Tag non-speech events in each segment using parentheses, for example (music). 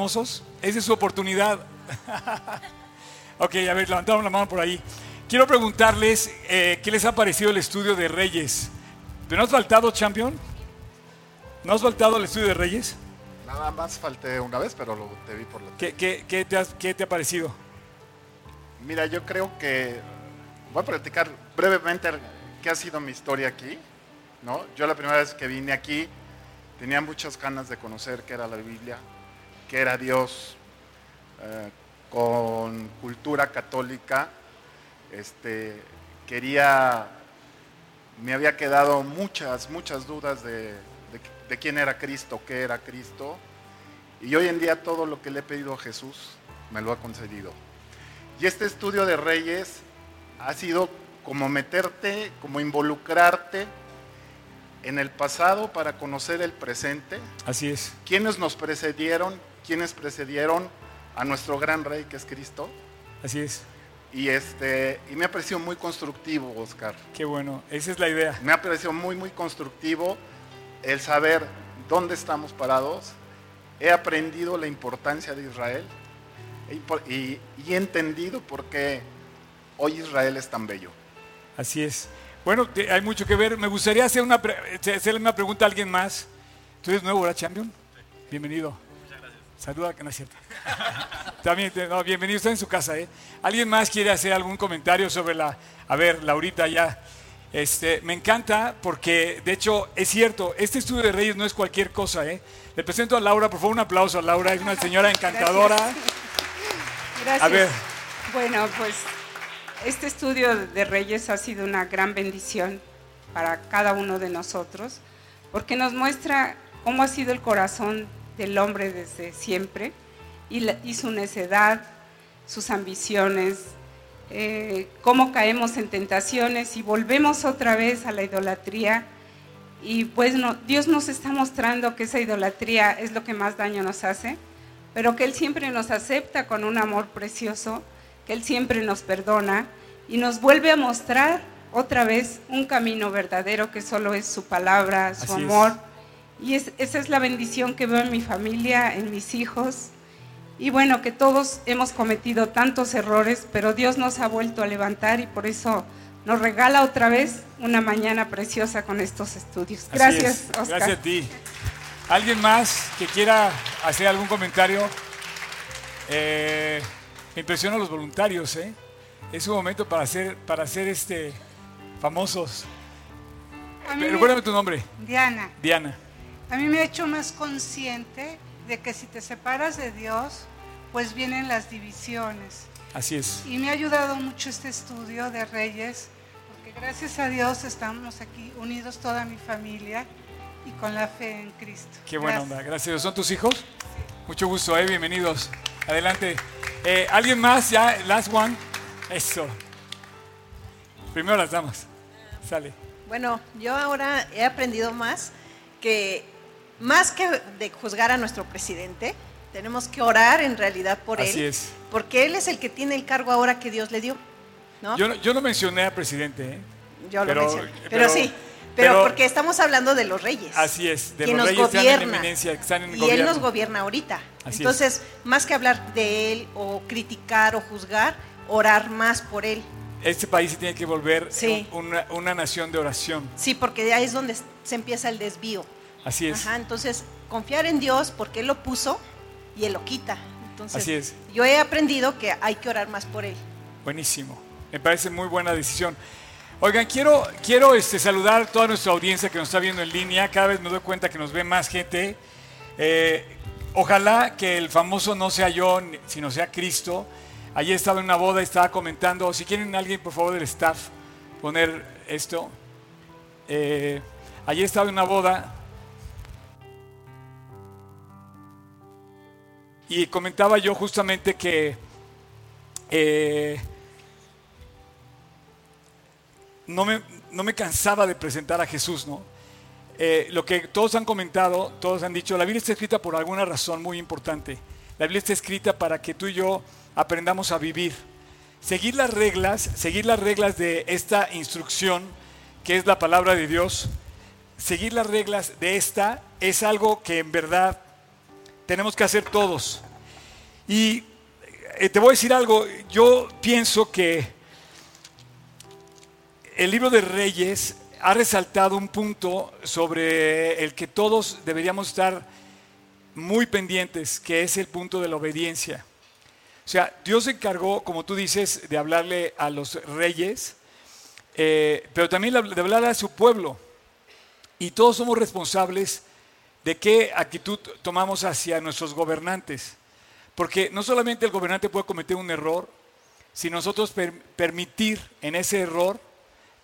famosos. Esa es su oportunidad. (laughs) ok, a ver, levantaron la mano por ahí. Quiero preguntarles eh, qué les ha parecido el estudio de Reyes. ¿Te no has faltado, champion? ¿No has faltado el estudio de Reyes? Nada más falté una vez, pero lo, te vi por la ¿Qué, qué, qué te, has- qué te ha parecido? Mira, yo creo que voy a platicar brevemente qué ha sido mi historia aquí. ¿no? Yo la primera vez que vine aquí tenía muchas ganas de conocer qué era la Biblia, qué era Dios, eh, con cultura católica. Este, quería, me había quedado muchas, muchas dudas de, de- de quién era Cristo, qué era Cristo. Y hoy en día todo lo que le he pedido a Jesús me lo ha concedido. Y este estudio de Reyes ha sido como meterte, como involucrarte en el pasado para conocer el presente, Así es. quiénes nos precedieron, quiénes precedieron a nuestro gran rey que es Cristo. Así es. Y, este, y me ha parecido muy constructivo, Oscar. Qué bueno. Esa es la idea. Me ha parecido muy, muy constructivo el saber dónde estamos parados. He aprendido la importancia de Israel y, por- y- y he entendido por qué hoy Israel es tan bello. Así es. Bueno, hay mucho que ver. Me gustaría hacer una hacerle una pregunta a alguien más. ¿Tú eres nuevo, ¿verdad, Champion? Bienvenido. Gracias. Saluda, que no es cierto. (laughs) También, no, bienvenido, está en su casa, ¿eh? ¿Alguien más quiere hacer algún comentario sobre la... A ver, Laurita ya. Este, me encanta porque, de hecho, es cierto, este estudio de Reyes no es cualquier cosa, ¿eh? Le presento a Laura, por favor, un aplauso a Laura, es una señora encantadora. Gracias. A ver. Bueno, pues este estudio de Reyes ha sido una gran bendición para cada uno de nosotros, porque nos muestra cómo ha sido el corazón del hombre desde siempre y, la- y su necedad, sus ambiciones, eh, cómo caemos en tentaciones y volvemos otra vez a la idolatría. Y pues no- Dios nos está mostrando que esa idolatría es lo que más daño nos hace, pero que Él siempre nos acepta con un amor precioso, que Él siempre nos perdona y nos vuelve a mostrar otra vez un camino verdadero que solo es su palabra, su Así es. Y es- esa es la bendición que veo en mi familia, en mis hijos. Y bueno, que todos hemos cometido tantos errores, pero Dios nos ha vuelto a levantar y por eso nos regala otra vez una mañana preciosa con estos estudios. Gracias, es. Oscar. Gracias a ti. ¿Alguien más que quiera hacer algún comentario? Eh, me impresionan los voluntarios, ¿eh? Es un momento para hacer, para hacer este, famosos. Recuérdame tu nombre, Diana, Diana. A mí me ha hecho más consciente de que si te separas de Dios, pues vienen las divisiones. Así es. Y me ha ayudado mucho este estudio de Reyes, porque gracias a Dios estamos aquí unidos toda mi familia y con la fe en Cristo. Qué buena Gracias. onda. Gracias. ¿Son tus hijos? Mucho gusto, ¿eh? Bienvenidos. Adelante. Eh, ¿Alguien más? Ya, last one. Eso. Primero las damas. Sale. Bueno, yo ahora he aprendido más que más que de juzgar a nuestro presidente, tenemos que orar en realidad por Así él, es. porque él es el que tiene el cargo ahora que Dios le dio, ¿no? Yo, no- yo no mencioné al presidente, ¿eh? Yo lo pero- mencioné. Pero, pero- sí, pero, pero- porque estamos hablando de los reyes. Así es, de quien los nos reyes que están en gobierna. que están en y gobierno. él nos gobierna ahorita. Así Entonces, más que hablar de él o criticar o juzgar, orar más por él. Este país se tiene que volver Sí. un- una, una nación de oración. Sí, porque de ahí es donde se empieza el desvío. Así es. Ajá, entonces confiar en Dios porque Él lo puso y Él lo quita. Entonces, Así es. yo he aprendido que hay que orar más por Él. Buenísimo. Me parece muy buena decisión. Oigan, quiero, quiero este, saludar a toda nuestra audiencia que nos está viendo en línea. Cada vez me doy cuenta que nos ve más gente. Eh, ojalá que el famoso no sea yo, sino sea Cristo. Ayer estaba en una boda y estaba comentando. Si quieren alguien, por favor, del staff, poner esto. Eh, ayer estaba en una boda y comentaba yo justamente que eh, no, me, no me cansaba de presentar a Jesús, ¿no? Eh, lo que todos han comentado, todos han dicho, la Biblia está escrita por alguna razón muy importante. La Biblia está escrita para que tú y yo aprendamos a vivir. Seguir las reglas, seguir las reglas de esta instrucción, que es la palabra de Dios, seguir las reglas de esta es algo que en verdad tenemos que hacer todos. Y eh, te voy a decir algo, yo pienso que el libro de Reyes ha resaltado un punto sobre el que todos deberíamos estar muy pendientes, que es el punto de la obediencia. O sea, Dios se encargó, como tú dices, de hablarle a los reyes, eh, pero también de hablarle a su pueblo. Y todos somos responsables de qué actitud tomamos hacia nuestros gobernantes. Porque no solamente el gobernante puede cometer un error, sino nosotros permitir en ese error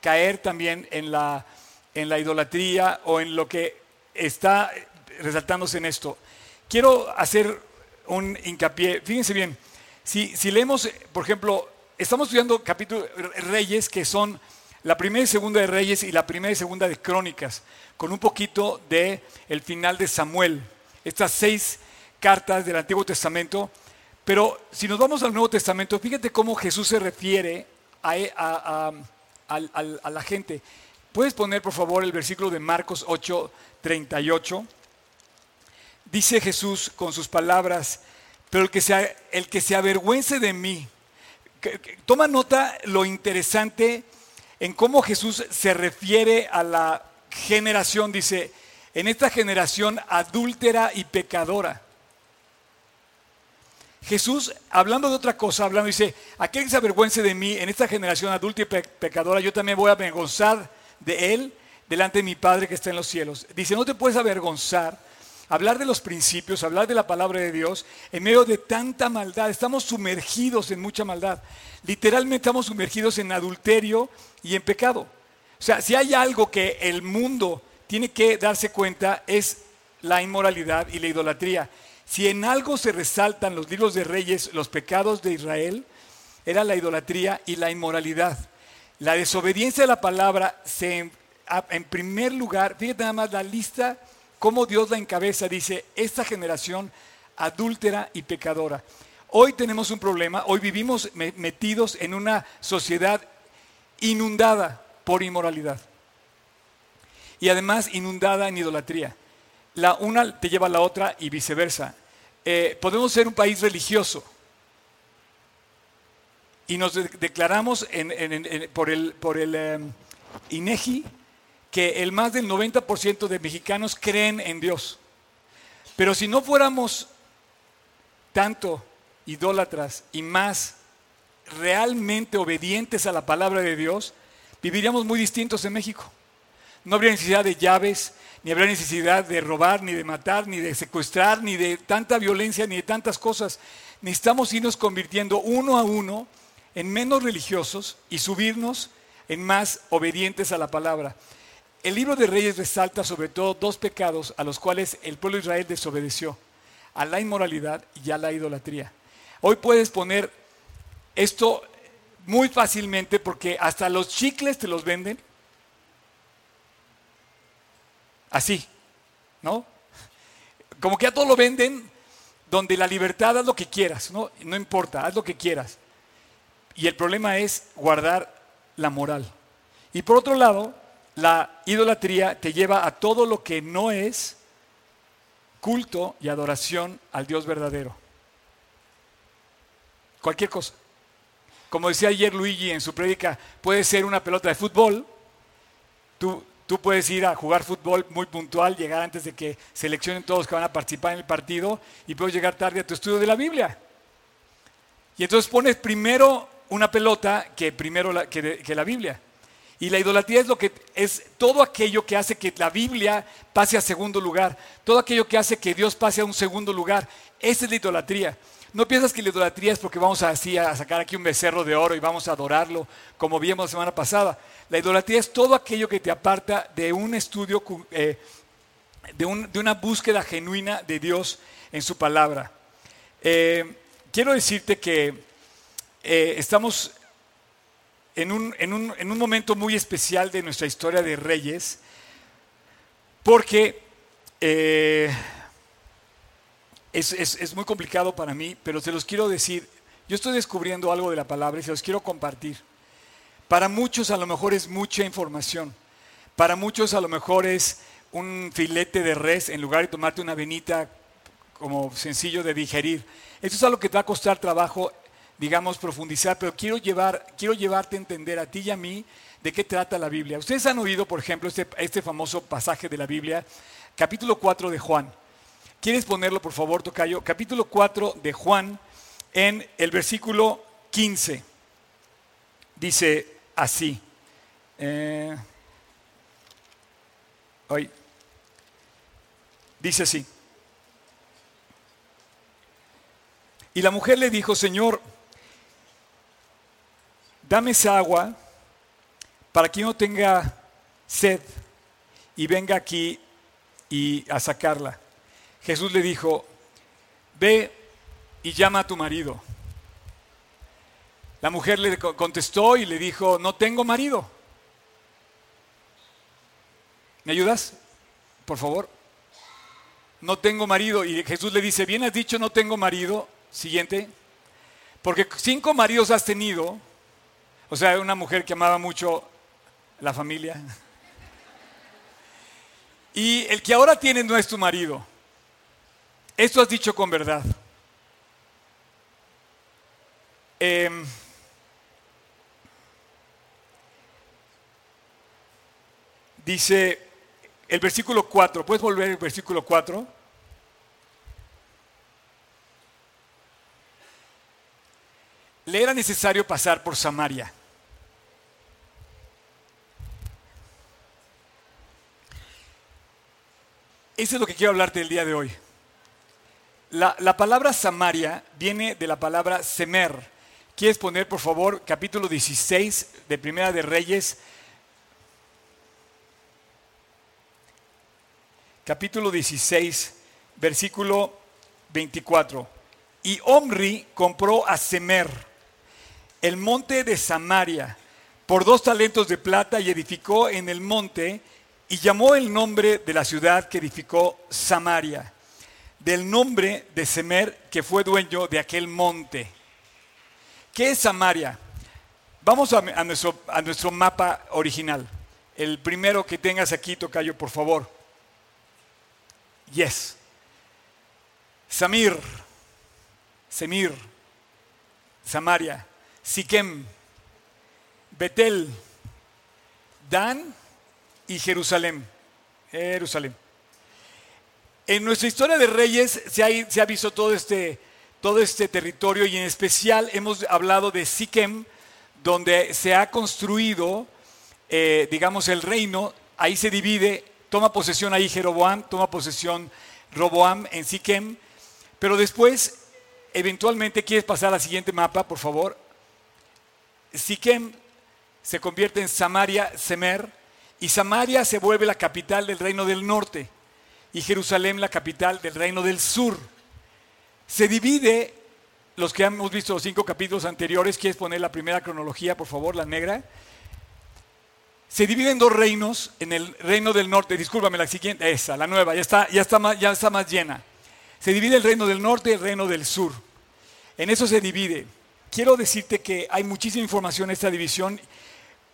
caer también en la, en la idolatría o en lo que está resaltándose en esto. Quiero hacer un hincapié, fíjense bien, si, si leemos, por ejemplo, estamos estudiando capítulos Reyes que son la primera y segunda de Reyes y la primera y segunda de Crónicas, con un poquito de el final de Samuel. Estas seis cartas del Antiguo Testamento. Pero si nos vamos al Nuevo Testamento, fíjate cómo Jesús se refiere a, a la gente. ¿Puedes poner, por favor, el versículo de Marcos 8, 38? Dice Jesús con sus palabras, pero el que se, el que se avergüence de mí, toma nota lo interesante en cómo Jesús se refiere a la generación, dice, en esta generación adúltera y pecadora. Jesús, hablando de otra cosa, hablando, dice, aquel que se avergüence de mí en esta generación adulta y pecadora, yo también voy a avergonzar de él delante de mi Padre que está en los cielos. Dice, no te puedes avergonzar hablar de los principios, hablar de la palabra de Dios en medio de tanta maldad. Estamos sumergidos en mucha maldad. Literalmente estamos sumergidos en adulterio y en pecado. O sea, si hay algo que el mundo tiene que darse cuenta es la inmoralidad y la idolatría. Si en algo se resaltan los libros de reyes, los pecados de Israel, era la idolatría y la inmoralidad. La desobediencia a la palabra en primer lugar, fíjate nada más la lista cómo Dios la encabeza, dice, esta generación adúltera y pecadora. Hoy tenemos un problema, hoy vivimos metidos en una sociedad inundada por inmoralidad y además inundada en idolatría. La una te lleva a la otra y viceversa. Eh, podemos ser un país religioso y nos declaramos por el, por em, INEGI que el más del 90% de mexicanos creen en Dios. Pero si no fuéramos tanto idólatras y más realmente obedientes a la palabra de Dios, viviríamos muy distintos en México. No habría necesidad de llaves, ni habría necesidad de robar, ni de matar, ni de secuestrar, ni de tanta violencia, ni de tantas cosas. Necesitamos irnos convirtiendo uno a uno en menos religiosos y subirnos en más obedientes a la palabra. El libro de Reyes resalta sobre todo dos pecados a los cuales el pueblo de Israel desobedeció, a la inmoralidad y a la idolatría. Hoy puedes poner esto muy fácilmente porque hasta los chicles te los venden así, ¿no? Como que a todo lo venden donde la libertad haz lo que quieras, ¿no? No importa, haz lo que quieras. Y el problema es guardar la moral. Y por otro lado, la idolatría te lleva a todo lo que no es culto y adoración al Dios verdadero. Cualquier cosa. Como decía ayer Luigi en su prédica, puede ser una pelota de fútbol. Tú, tú puedes ir a jugar fútbol muy puntual, llegar antes de que seleccionen todos que van a participar en el partido y puedes llegar tarde a tu estudio de la Biblia. Y entonces pones primero una pelota que primero que la Biblia. Y la idolatría es lo que es todo aquello que hace que la Biblia pase a segundo lugar, todo aquello que hace que Dios pase a un segundo lugar. Esa es la idolatría. No piensas que la idolatría es porque vamos así a sacar aquí un becerro de oro y vamos a adorarlo, como vimos la semana pasada. La idolatría es todo aquello que te aparta de un estudio, eh, de, una búsqueda genuina de Dios en su palabra. Eh, quiero decirte que eh, estamos en un, momento muy especial de nuestra historia de reyes, porque eh, es, muy complicado para mí, pero se los quiero decir, yo estoy descubriendo algo de la palabra y se los quiero compartir. Para muchos a lo mejor es mucha información, para muchos a lo mejor es un filete de res en lugar de tomarte una venita como sencillo de digerir. Esto es algo que te va a costar trabajo, digamos, profundizar, pero quiero, llevar, quiero llevarte a entender a ti y a mí de qué trata la Biblia. Ustedes han oído, por ejemplo, este, este famoso pasaje de la Biblia, capítulo 4 de Juan. ¿Quieres ponerlo, por favor, Tocayo? Capítulo 4 de Juan, en el versículo 15. Dice así. Eh, hoy. Dice así. Y la mujer le dijo, Señor, dame esa agua para que no tenga sed y venga aquí y a sacarla. Jesús le dijo, ve y llama a tu marido. La mujer le contestó y le dijo, no tengo marido. ¿Me ayudas? Por favor no tengo marido. Y Jesús le dice, bien has dicho, no tengo marido. Siguiente. Porque cinco maridos has tenido. O sea, una mujer que amaba mucho la familia. Y el que ahora tienes no es tu marido. Esto has dicho con verdad. Em, dice el versículo 4. ¿Puedes volver al versículo 4? Le era necesario pasar por Samaria. Eso es lo que quiero hablarte el día de hoy. La, la, palabra Samaria viene de la palabra Semer. ¿Quieres poner, por favor, capítulo 16 de Primera de Reyes, capítulo 16, versículo 24. Y Omri compró a Semer, el monte de Samaria, por dos talentos de plata y edificó en el monte y llamó el nombre de la ciudad que edificó Samaria, del nombre de Semer que fue dueño de aquel monte. ¿Qué es Samaria? Vamos a, nuestro, a nuestro mapa original. El primero que tengas aquí, Tocayo, por favor. Yes. Samir, Semir, Samaria, Siquem, Betel, Dan y Jerusalén. Jerusalén. En nuestra historia de reyes se ha, visto todo este, todo este territorio y en especial hemos hablado de Siquem, donde se ha construido, eh, digamos, el reino. Ahí se divide Toma posesión ahí Jeroboam, toma posesión Roboam en Siquem, pero después, eventualmente, ¿quieres pasar al siguiente mapa, por favor? Siquem se convierte en Samaria, Semer, y Samaria se vuelve la capital del reino del norte, y Jerusalén la capital del reino del sur. Se divide, los que hemos visto los cinco capítulos anteriores, ¿quieres poner la primera cronología, por favor, la negra? se divide en dos reinos, en el reino del norte, discúlpame, la siguiente, esa, la nueva, ya está, ya está, más, ya está más llena. Se divide el reino del norte y el reino del sur. En eso se divide. Quiero decirte que hay muchísima información en esta división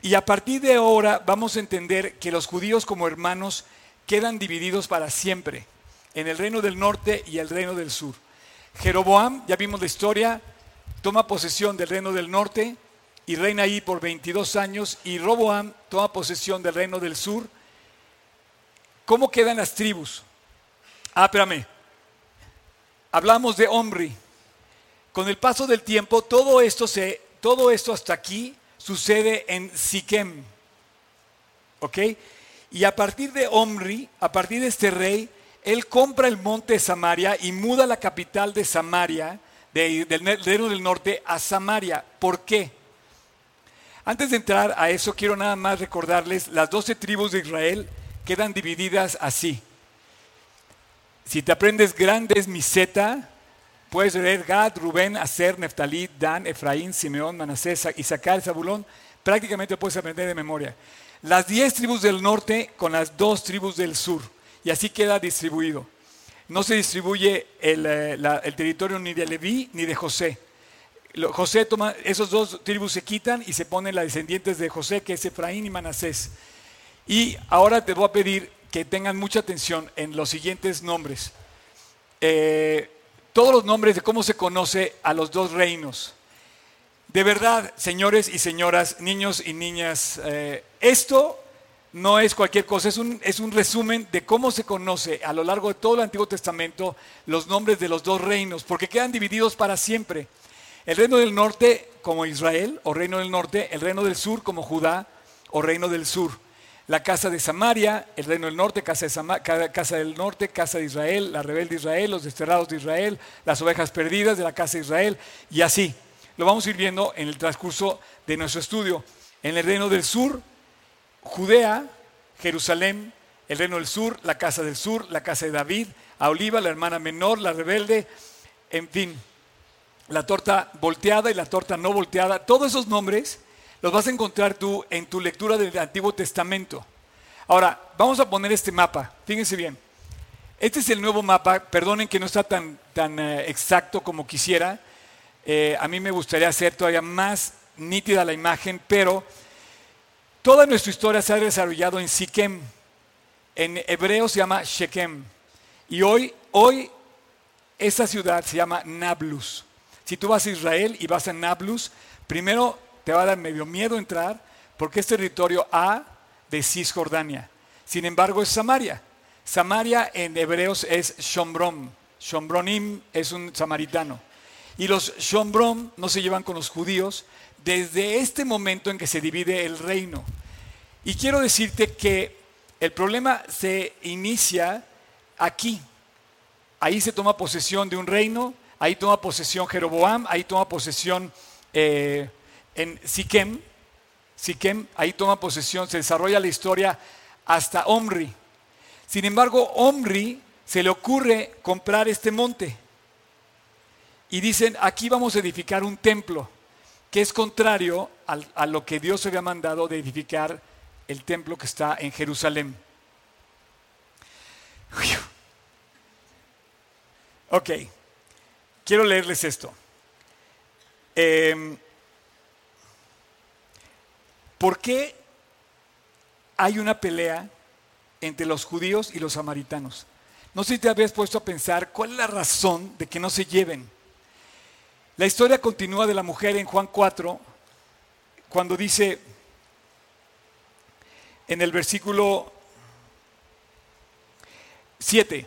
y a partir de ahora vamos a entender que los judíos como hermanos quedan divididos para siempre en el reino del norte y el reino del sur. Jeroboam, ya vimos la historia, toma posesión del reino del norte, y reina ahí por 22 años y Roboam toma posesión del reino del sur. ¿Cómo quedan las tribus? Ah, espérame. Hablamos de Omri. Con el paso del tiempo, todo esto, se, todo esto hasta aquí sucede en Siquem. ¿Ok? Y a partir de Omri, a partir de este rey, él compra el monte de Samaria y muda la capital de Samaria, del reino del norte, a Samaria. ¿Por qué? Antes de entrar a eso, quiero nada más recordarles, las doce tribus de Israel quedan divididas así. Si te aprendes grandes miseta, puedes leer Gad, Rubén, Aser, Neftalí, Dan, Efraín, Simeón, Manasés, Isaacar, Zabulón, prácticamente puedes aprender de memoria. Las diez tribus del norte con las dos tribus del sur, y así queda distribuido. No se distribuye el, eh, territorio ni de Leví ni de José José toma, esos dos tribus se quitan y se ponen las descendientes de José, que es Efraín y Manasés. Y ahora te voy a pedir que tengan mucha atención en los siguientes nombres. eh, todos los nombres de cómo se conoce a los dos reinos. De verdad, señores y señoras, niños y niñas, eh, esto no es cualquier cosa, es un, es un resumen de cómo se conoce a lo largo de todo el Antiguo Testamento los nombres de los dos reinos, porque quedan divididos para siempre. El reino del norte como Israel, o reino del norte, el reino del sur como Judá, o reino del sur. La casa de Samaria, el reino del norte, casa, de casa del norte, casa de Israel, la rebelde de Israel, los desterrados de Israel, las ovejas perdidas de la casa de Israel, y así. Lo vamos a ir viendo en el transcurso de nuestro estudio. En el reino del sur, Judea, Jerusalén, el reino del sur, la casa del sur, la casa de David, a Oliva, la hermana menor, la rebelde, en fin, la torta volteada y la torta no volteada, todos esos nombres los vas a encontrar tú en tu lectura del Antiguo Testamento. Ahora, vamos a poner este mapa, fíjense bien. Este es el nuevo mapa, perdonen que no está tan, tan eh, exacto como quisiera. Eh, a mí me gustaría hacer todavía más nítida la imagen, pero Toda nuestra historia se ha desarrollado en Siquem. En hebreo se llama Shechem. Y hoy, hoy esa ciudad se llama Nablus. Si tú vas a Israel y vas a Nablus, primero te va a dar medio miedo entrar porque es territorio A de Cisjordania. Sin embargo, es Samaria. Samaria en hebreos es Shombrom. Shombronim es un samaritano. Y los Shombrom no se llevan con los judíos, desde este momento en que se divide el reino. Y quiero decirte que el problema se inicia aquí. Ahí se toma posesión de un reino, ahí toma posesión Jeroboam, ahí toma posesión eh, en Siquem, Siquem, ahí toma posesión, se desarrolla la historia hasta Omri. Sin embargo, Omri se le ocurre comprar este monte. Y dicen, aquí vamos a edificar un templo que es contrario a lo que Dios había mandado de edificar el templo que está en Jerusalén. Ok, quiero leerles esto. Em, ¿Por qué hay una pelea entre los judíos y los samaritanos? No sé si te habías puesto a pensar cuál es la razón de que no se lleven. La historia continúa de la mujer en Juan 4, cuando dice en el versículo 7,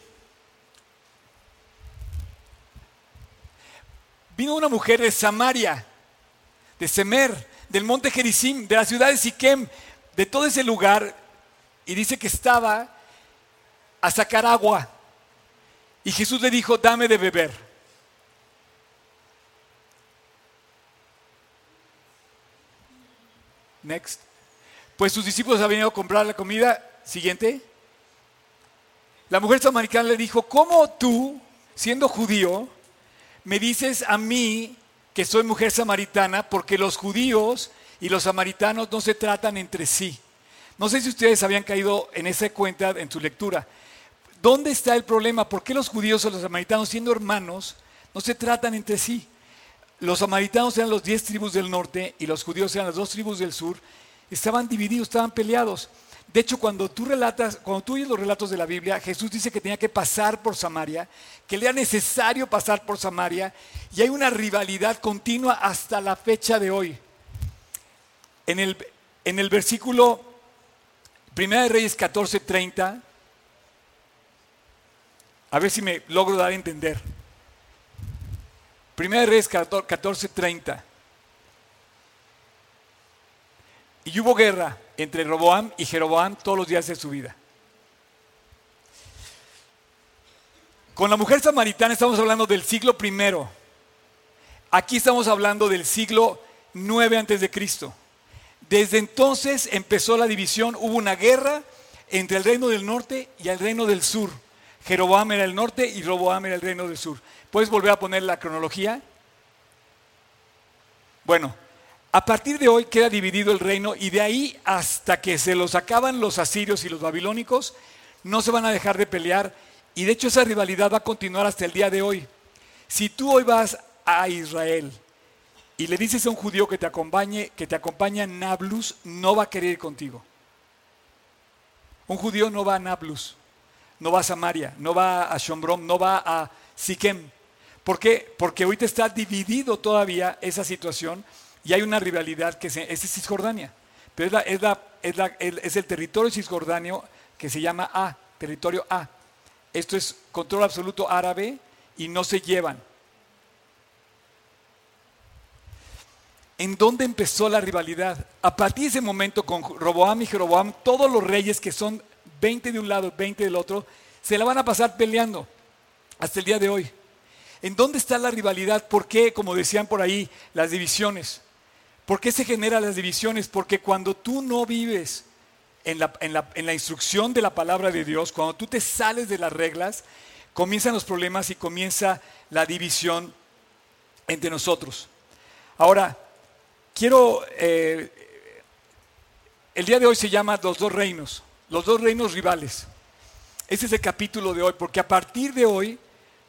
vino una mujer de Samaria, de Semer, del monte Gerizim, de la ciudad de Siquem, de todo ese lugar, y dice que estaba a sacar agua. Y Jesús le dijo, dame de beber. Next. Pues sus discípulos habían ido a comprar la comida. Siguiente. La mujer samaritana le dijo, ¿cómo tú, siendo judío, me dices a mí que soy mujer samaritana porque los judíos y los samaritanos no se tratan entre sí? No sé si ustedes habían caído en esa cuenta en su lectura. ¿Dónde está el problema? ¿Por qué los judíos o los samaritanos, siendo hermanos, no se tratan entre sí? Los samaritanos eran los diez tribus del norte y los judíos eran las dos tribus del sur. Estaban divididos, estaban peleados. De hecho, cuando tú relatas, cuando tú oyes los relatos de la Biblia, Jesús dice que tenía que pasar por Samaria, que le era necesario pasar por Samaria, y hay una rivalidad continua hasta la fecha de hoy. En el, en el versículo 1 de Reyes 14:30, a ver si me logro dar a entender. Primera Reyes 14:30. Y hubo guerra entre Roboam y Jeroboam todos los días de su vida. Con la mujer samaritana estamos hablando del siglo primero. Aquí estamos hablando del siglo 9 antes de Cristo. Desde entonces empezó la división, hubo una guerra entre el reino del norte y el reino del sur. Jeroboam era el norte y Roboam era el reino del sur. ¿Puedes volver a poner la cronología? Bueno, a partir de hoy queda dividido el reino y de ahí hasta que se los acaban los asirios y los babilónicos, no se van a dejar de pelear y de hecho esa rivalidad va a continuar hasta el día de hoy. Si tú hoy vas a Israel y le dices a un judío que te acompañe, que te acompaña en Nablus, no va a querer ir contigo. Un judío no va a Nablus no va a Samaria, no va a Shombrom, no va a Siquem. ¿Por qué? Porque ahorita está dividido todavía esa situación y hay una rivalidad que es Cisjordania. Pero es, la, es, la, es el territorio cisjordanio que se llama A, territorio A. Esto es control absoluto árabe y no se llevan. ¿En dónde empezó la rivalidad? A partir de ese momento con Roboam y Jeroboam, todos los reyes que son 20 de un lado, 20 del otro, se la van a pasar peleando hasta el día de hoy. ¿En dónde está la rivalidad? ¿Por qué, como decían por ahí, las divisiones? ¿Por qué se generan las divisiones? Porque cuando tú no vives en la, en, la, instrucción de la palabra de Dios, cuando tú te sales de las reglas, comienzan los problemas y comienza la división entre nosotros. Ahora, quiero, eh, el día de hoy se llama Los dos reinos, los dos reinos rivales. Ese es el capítulo de hoy, porque a partir de hoy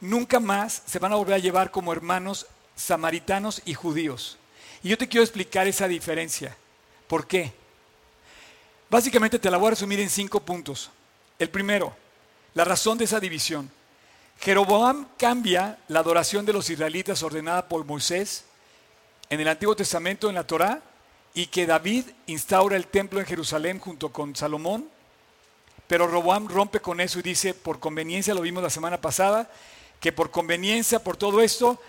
nunca más se van a volver a llevar como hermanos samaritanos y judíos. Y yo te quiero explicar esa diferencia. ¿Por qué? Básicamente te la voy a resumir en cinco puntos. El primero, la razón de esa división. Jeroboam cambia la adoración de los israelitas ordenada por Moisés en el Antiguo Testamento, en la Torá, y que David instaura el templo en Jerusalén junto con Salomón. Pero Roboam rompe con eso y dice, por conveniencia, lo vimos la semana pasada, que por conveniencia, por todo esto,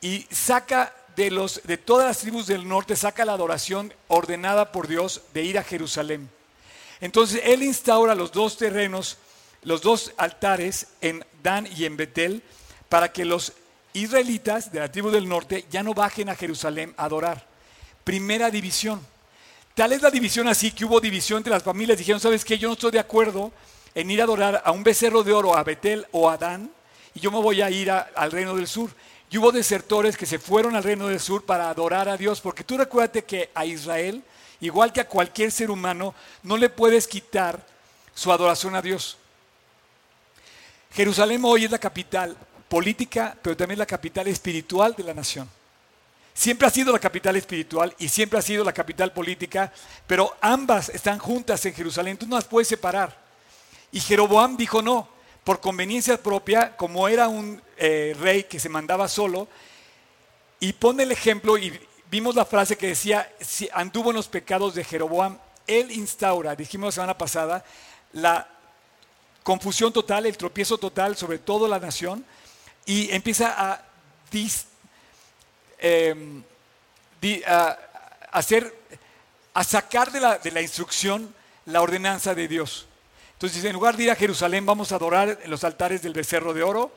y saca de, los, de todas las tribus del norte, saca la adoración ordenada por Dios de ir a Jerusalén. Entonces él instaura los dos terrenos, los dos altares en Dan y en Betel, para que los israelitas de la tribu del norte ya no bajen a Jerusalén a adorar. Primera división. Tal es la división así que hubo división entre las familias. Dijeron, ¿sabes qué? Yo no estoy de acuerdo en ir a adorar a un becerro de oro, a Betel o a Dan, y yo me voy a ir al reino del sur. Y hubo desertores que se fueron al reino del sur para adorar a Dios, porque tú recuérdate que a Israel, igual que a cualquier ser humano, no le puedes quitar su adoración a Dios. Jerusalén hoy es la capital política, pero también la capital espiritual de la nación. Siempre ha sido la capital espiritual y siempre ha sido la capital política, pero ambas están juntas en Jerusalén, tú no las puedes separar. Y Jeroboam dijo no, por conveniencia propia, como era un eh, rey que se mandaba solo, y pone el ejemplo, y vimos la frase que decía, si anduvo en los pecados de Jeroboam, él instaura, dijimos la semana pasada, la confusión total, el tropiezo total sobre toda la nación, y empieza a, em, a, hacer, a sacar de la, de la instrucción la ordenanza de Dios. Entonces, en lugar de ir a Jerusalén, vamos a adorar en los altares del becerro de oro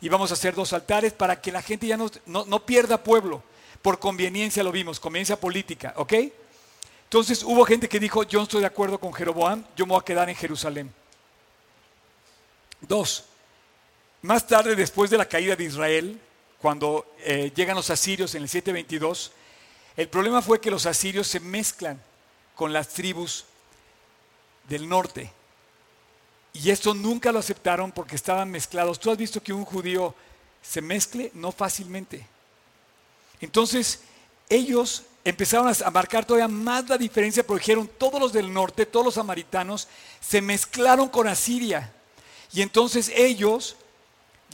y vamos a hacer dos altares para que la gente ya no, no, no pierda pueblo. Por conveniencia lo vimos, conveniencia política, ¿ok? Entonces hubo gente que dijo, yo no estoy de acuerdo con Jeroboam, yo me voy a quedar en Jerusalén. Dos, más tarde, después de la caída de Israel, cuando eh, llegan los asirios en el 722, el problema fue que los asirios se mezclan con las tribus del norte. Y esto nunca lo aceptaron porque estaban mezclados. ¿Tú has visto que un judío se mezcle? No fácilmente. Entonces, ellos empezaron a marcar todavía más la diferencia porque dijeron, todos los del norte, todos los samaritanos, se mezclaron con Asiria. Y entonces ellos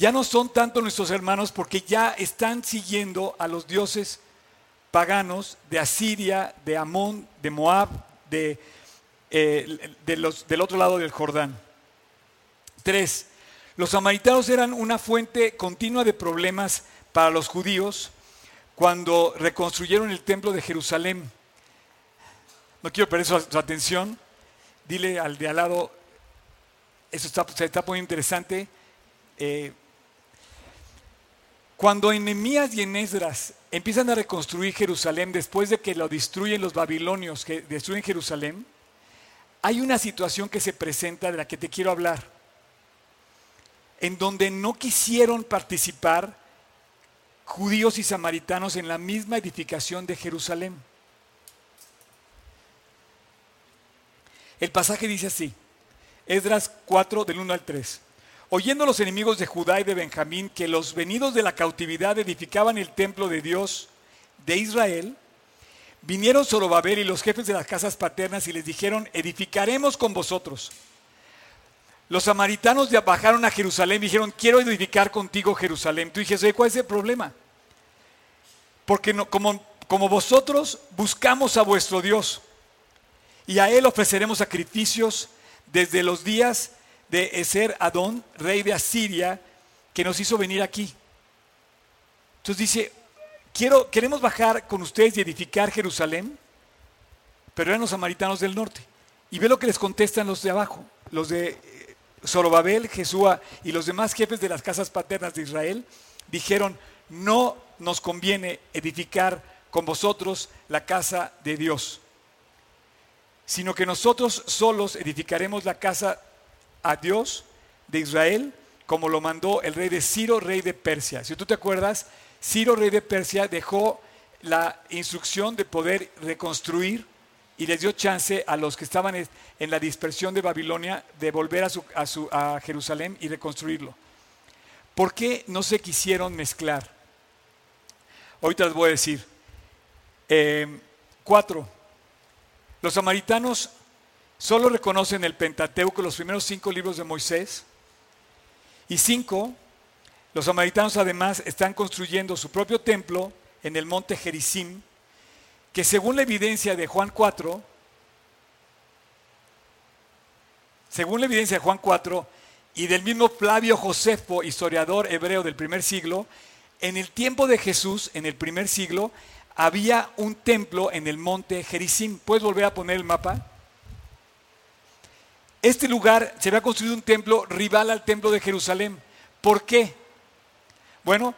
ya no son tanto nuestros hermanos porque ya están siguiendo a los dioses paganos de Asiria, de Amón, de Moab, de, eh, del otro lado del Jordán. Tres, los samaritanos eran una fuente continua de problemas para los judíos cuando reconstruyeron el templo de Jerusalén. No quiero perder su, atención. Dile al de al lado, eso está, se está poniendo interesante. Eh, cuando en y en Esdras empiezan a reconstruir Jerusalén después de que lo destruyen los babilonios, que destruyen Jerusalén, hay una situación que se presenta de la que te quiero hablar, en donde no quisieron participar judíos y samaritanos en la misma edificación de Jerusalén. El pasaje dice así, Esdras 4 del 1 al 3. Oyendo los enemigos de Judá y de Benjamín que los venidos de la cautividad edificaban el templo de Dios de Israel, vinieron Zorobabel y los jefes de las casas paternas y les dijeron, edificaremos con vosotros. los samaritanos bajaron a Jerusalén y dijeron, quiero edificar contigo Jerusalén. Tú dices, ¿cuál es el problema? Porque como, como vosotros buscamos a vuestro Dios y a Él ofreceremos sacrificios desde los días de Eser Adón, rey de Asiria, que nos hizo venir aquí. Entonces dice, quiero, queremos bajar con ustedes y edificar Jerusalén, pero eran los samaritanos del norte. Y ve lo que les contestan los de abajo, los de eh, Zorobabel, Jesúa y los demás jefes de las casas paternas de Israel, dijeron, no nos conviene edificar con vosotros la casa de Dios, sino que nosotros solos edificaremos la casa a Dios de Israel, como lo mandó el rey de Ciro, rey de Persia. Si tú te acuerdas, Ciro, rey de Persia, dejó la instrucción de poder reconstruir y les dio chance a los que estaban en la dispersión de Babilonia de volver a, Jerusalén y reconstruirlo. ¿Por qué no se quisieron mezclar? Ahorita les voy a decir. Eh, cuatro. Los samaritanos solo reconocen el Pentateuco, los primeros cinco libros de Moisés. Y cinco, los samaritanos además están construyendo su propio templo en el monte Gerizim, que según la evidencia de Juan 4, según la evidencia de Juan 4 y del mismo Flavio Josefo, historiador hebreo del primer siglo, en el tiempo de Jesús, en el primer siglo, había un templo en el monte Gerizim. ¿Puedes volver a poner el mapa? Este lugar se había construido un templo rival al templo de Jerusalén. ¿Por qué? Bueno,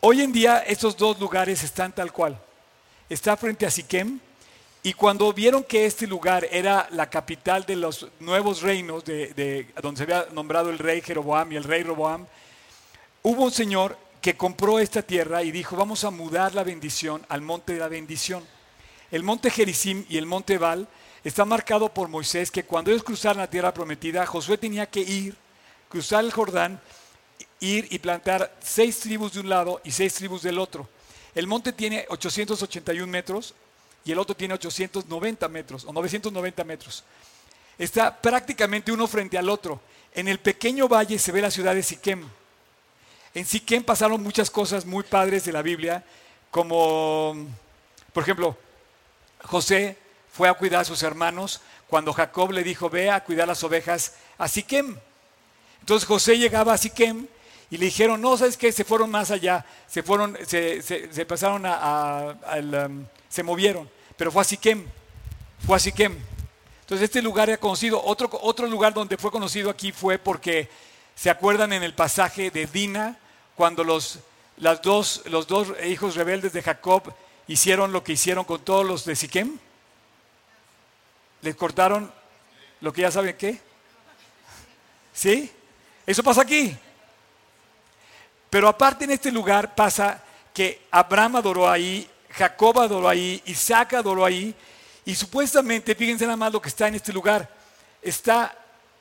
hoy en día estos dos lugares están tal cual. Está frente a Siquem y cuando vieron que este lugar era la capital de los nuevos reinos de, donde se había nombrado el rey Jeroboam y el rey Roboam, hubo un señor que compró esta tierra y dijo, vamos a mudar la bendición al monte de la bendición. El monte Gerizim y el monte Val está marcado por Moisés que cuando ellos cruzaron la tierra prometida, Josué tenía que ir, cruzar el Jordán, ir y plantar seis tribus de un lado y seis tribus del otro. El monte tiene 881 metros y el otro tiene 890 metros o 990 metros. Está prácticamente uno frente al otro. En el pequeño valle se ve la ciudad de Siquem. En Siquem pasaron muchas cosas muy padres de la Biblia, como, por ejemplo, José fue a cuidar a sus hermanos cuando Jacob le dijo, ve a cuidar las ovejas a Siquem. Entonces José llegaba a Siquem y le dijeron, no, ¿sabes qué? Se fueron más allá, se fueron, se, pasaron a, um, se movieron, pero fue a Siquem, fue a Siquem. Entonces este lugar era conocido, otro, otro lugar donde fue conocido aquí fue porque, ¿se acuerdan en el pasaje de Dina, cuando los, las dos, los dos hijos rebeldes de Jacob hicieron lo que hicieron con todos los de Siquem? Les cortaron lo que ya saben qué. ¿Sí? Eso pasa aquí. Pero aparte en este lugar pasa que Abraham adoró ahí, Jacob adoró ahí, Isaac adoró ahí, y supuestamente, fíjense nada más lo que está en este lugar, está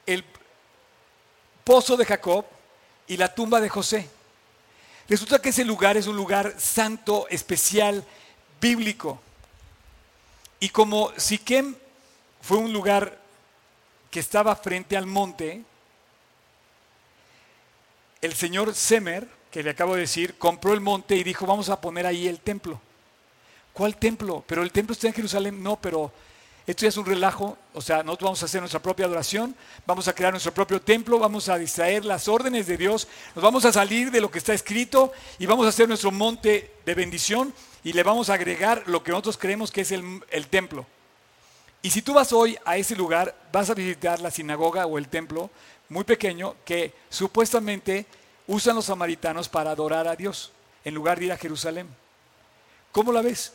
el pozo de Jacob y la tumba de José. Resulta que ese lugar es un lugar santo, especial, bíblico. Y como Siquem fue un lugar que estaba frente al monte. El señor Semer, que le acabo de decir, compró el monte y dijo, vamos a poner ahí el templo. ¿Cuál templo? Pero el templo está en Jerusalén. No, pero esto ya es un relajo. O sea, nosotros vamos a hacer nuestra propia adoración, vamos a crear nuestro propio templo, vamos a distraer las órdenes de Dios, nos vamos a salir de lo que está escrito y vamos a hacer nuestro monte de bendición y le vamos a agregar lo que nosotros creemos que es el, el templo. Y si tú vas hoy a ese lugar, vas a visitar la sinagoga o el templo muy pequeño que supuestamente usan los samaritanos para adorar a Dios en lugar de ir a Jerusalén. ¿Cómo la ves?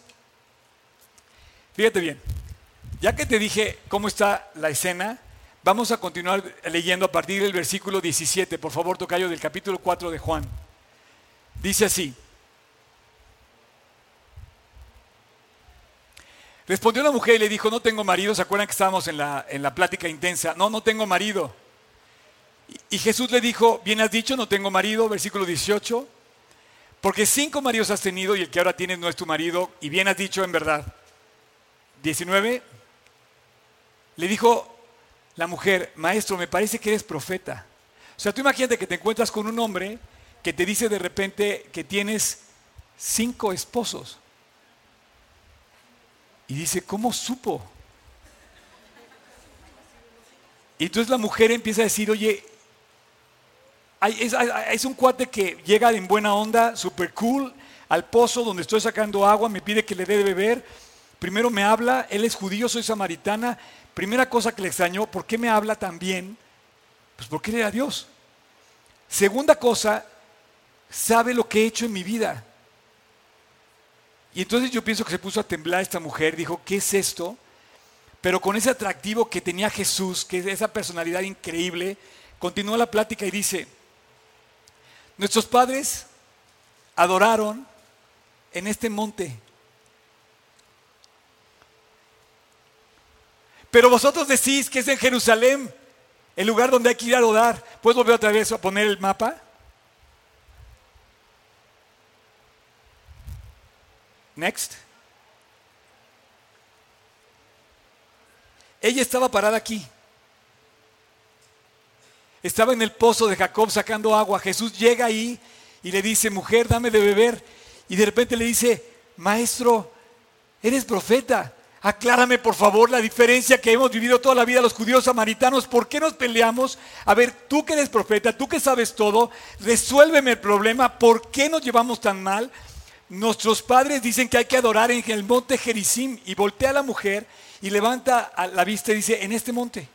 Fíjate bien, ya que te dije cómo está la escena, vamos a continuar leyendo a partir del versículo 17, por favor, tocayo del capítulo 4 de Juan. Dice así, Respondió la mujer y le dijo, no tengo marido. ¿Se acuerdan que estábamos en la, en la plática intensa? No, no tengo marido. Y, Jesús le dijo, bien has dicho, no tengo marido, versículo 18. Porque cinco maridos has tenido y el que ahora tienes no es tu marido. Y bien has dicho en verdad. 19. Le dijo la mujer, maestro, me parece que eres profeta. O sea, tú imagínate que te encuentras con un hombre que te dice de repente que tienes cinco esposos. Y dice, ¿cómo supo? Y entonces la mujer empieza a decir, oye, es, un cuate que llega en buena onda, super cool, al pozo donde estoy sacando agua, me pide que le dé de beber. Primero me habla, él es judío, soy samaritana. Primera cosa que le extrañó, ¿por qué me habla tan bien? Pues porque era Dios. Segunda cosa, sabe lo que he hecho en mi vida. Y entonces yo pienso que se puso a temblar esta mujer, dijo, ¿qué es esto? Pero con ese atractivo que tenía Jesús, que es esa personalidad increíble, continuó la plática y dice, nuestros padres adoraron en este monte. Pero vosotros decís que es en Jerusalén, el lugar donde hay que ir a adorar. ¿Puedes volver otra vez a poner el mapa? Next. Ella estaba parada aquí. Estaba en el pozo de Jacob sacando agua. Jesús llega ahí y le dice, mujer, dame de beber. Y de repente le dice, maestro, eres profeta. Aclárame por favor la diferencia que hemos vivido toda la vida los judíos samaritanos. ¿Por qué nos peleamos? A ver, tú que eres profeta, tú que sabes todo, resuélveme el problema. ¿Por qué nos llevamos tan mal? Nuestros padres dicen que hay que adorar en el monte Gerizim. Y voltea a la mujer y levanta la vista y dice, en este monte.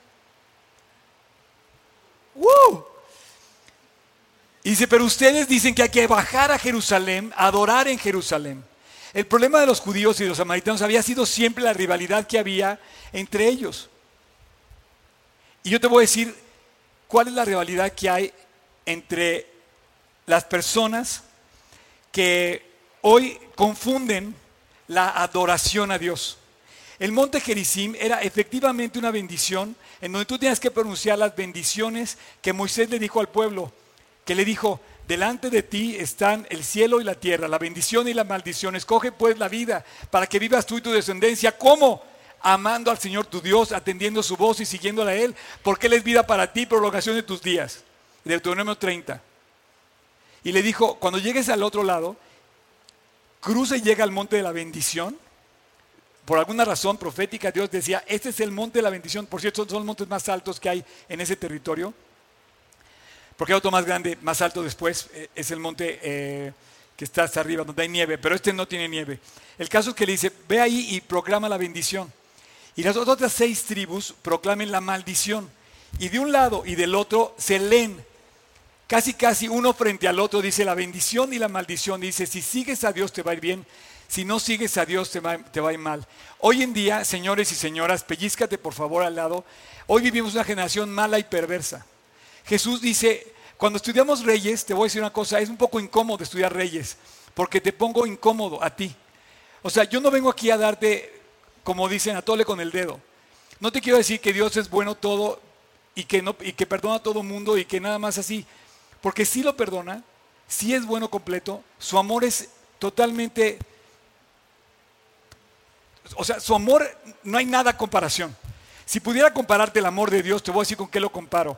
Y dice, pero ustedes dicen que hay que bajar a Jerusalén, adorar en Jerusalén. El problema de los judíos y de los samaritanos había sido siempre la rivalidad que había entre ellos. Y yo te voy a decir cuál es la rivalidad que hay entre las personas que hoy confunden la adoración a Dios. El monte Gerizim era efectivamente una bendición en donde tú tienes que pronunciar las bendiciones que Moisés le dijo al pueblo, que le dijo, delante de ti están el cielo y la tierra, la bendición y la maldición. Escoge pues la vida para que vivas tú y tu descendencia. ¿Cómo? Amando al Señor tu Dios, atendiendo su voz y siguiéndola a Él, porque Él es vida para ti, prolongación de tus días. Deuteronomio 30. Y le dijo, cuando llegues al otro lado, cruza y llega al monte de la bendición por alguna razón profética, Dios decía, este es el monte de la bendición. Por cierto, son los montes más altos que hay en ese territorio. Porque hay otro más grande, más alto después, eh, es el monte eh, que está hasta arriba, donde hay nieve, pero este no tiene nieve. El caso es que le dice, ve ahí y proclama la bendición. Y las otras seis tribus proclamen la maldición. Y de un lado y del otro se leen, casi casi uno frente al otro, dice la bendición y la maldición. Dice, si sigues a Dios te va a ir bien, si no sigues a Dios te va, a ir mal. Hoy en día, señores y señoras, pellizcate por favor al lado. Hoy vivimos una generación mala y perversa. Jesús dice, cuando estudiamos Reyes, te voy a decir una cosa, es un poco incómodo estudiar Reyes, porque te pongo incómodo a ti. O sea, yo no vengo aquí a darte, como dicen, a tole con el dedo. No te quiero decir que Dios es bueno todo y que, no, y que perdona a todo mundo y que nada más así, porque sí lo perdona, sí es bueno completo, su amor es totalmente o sea, su amor no hay nada comparación. Si pudiera compararte el amor de Dios, te voy a decir con qué lo comparo.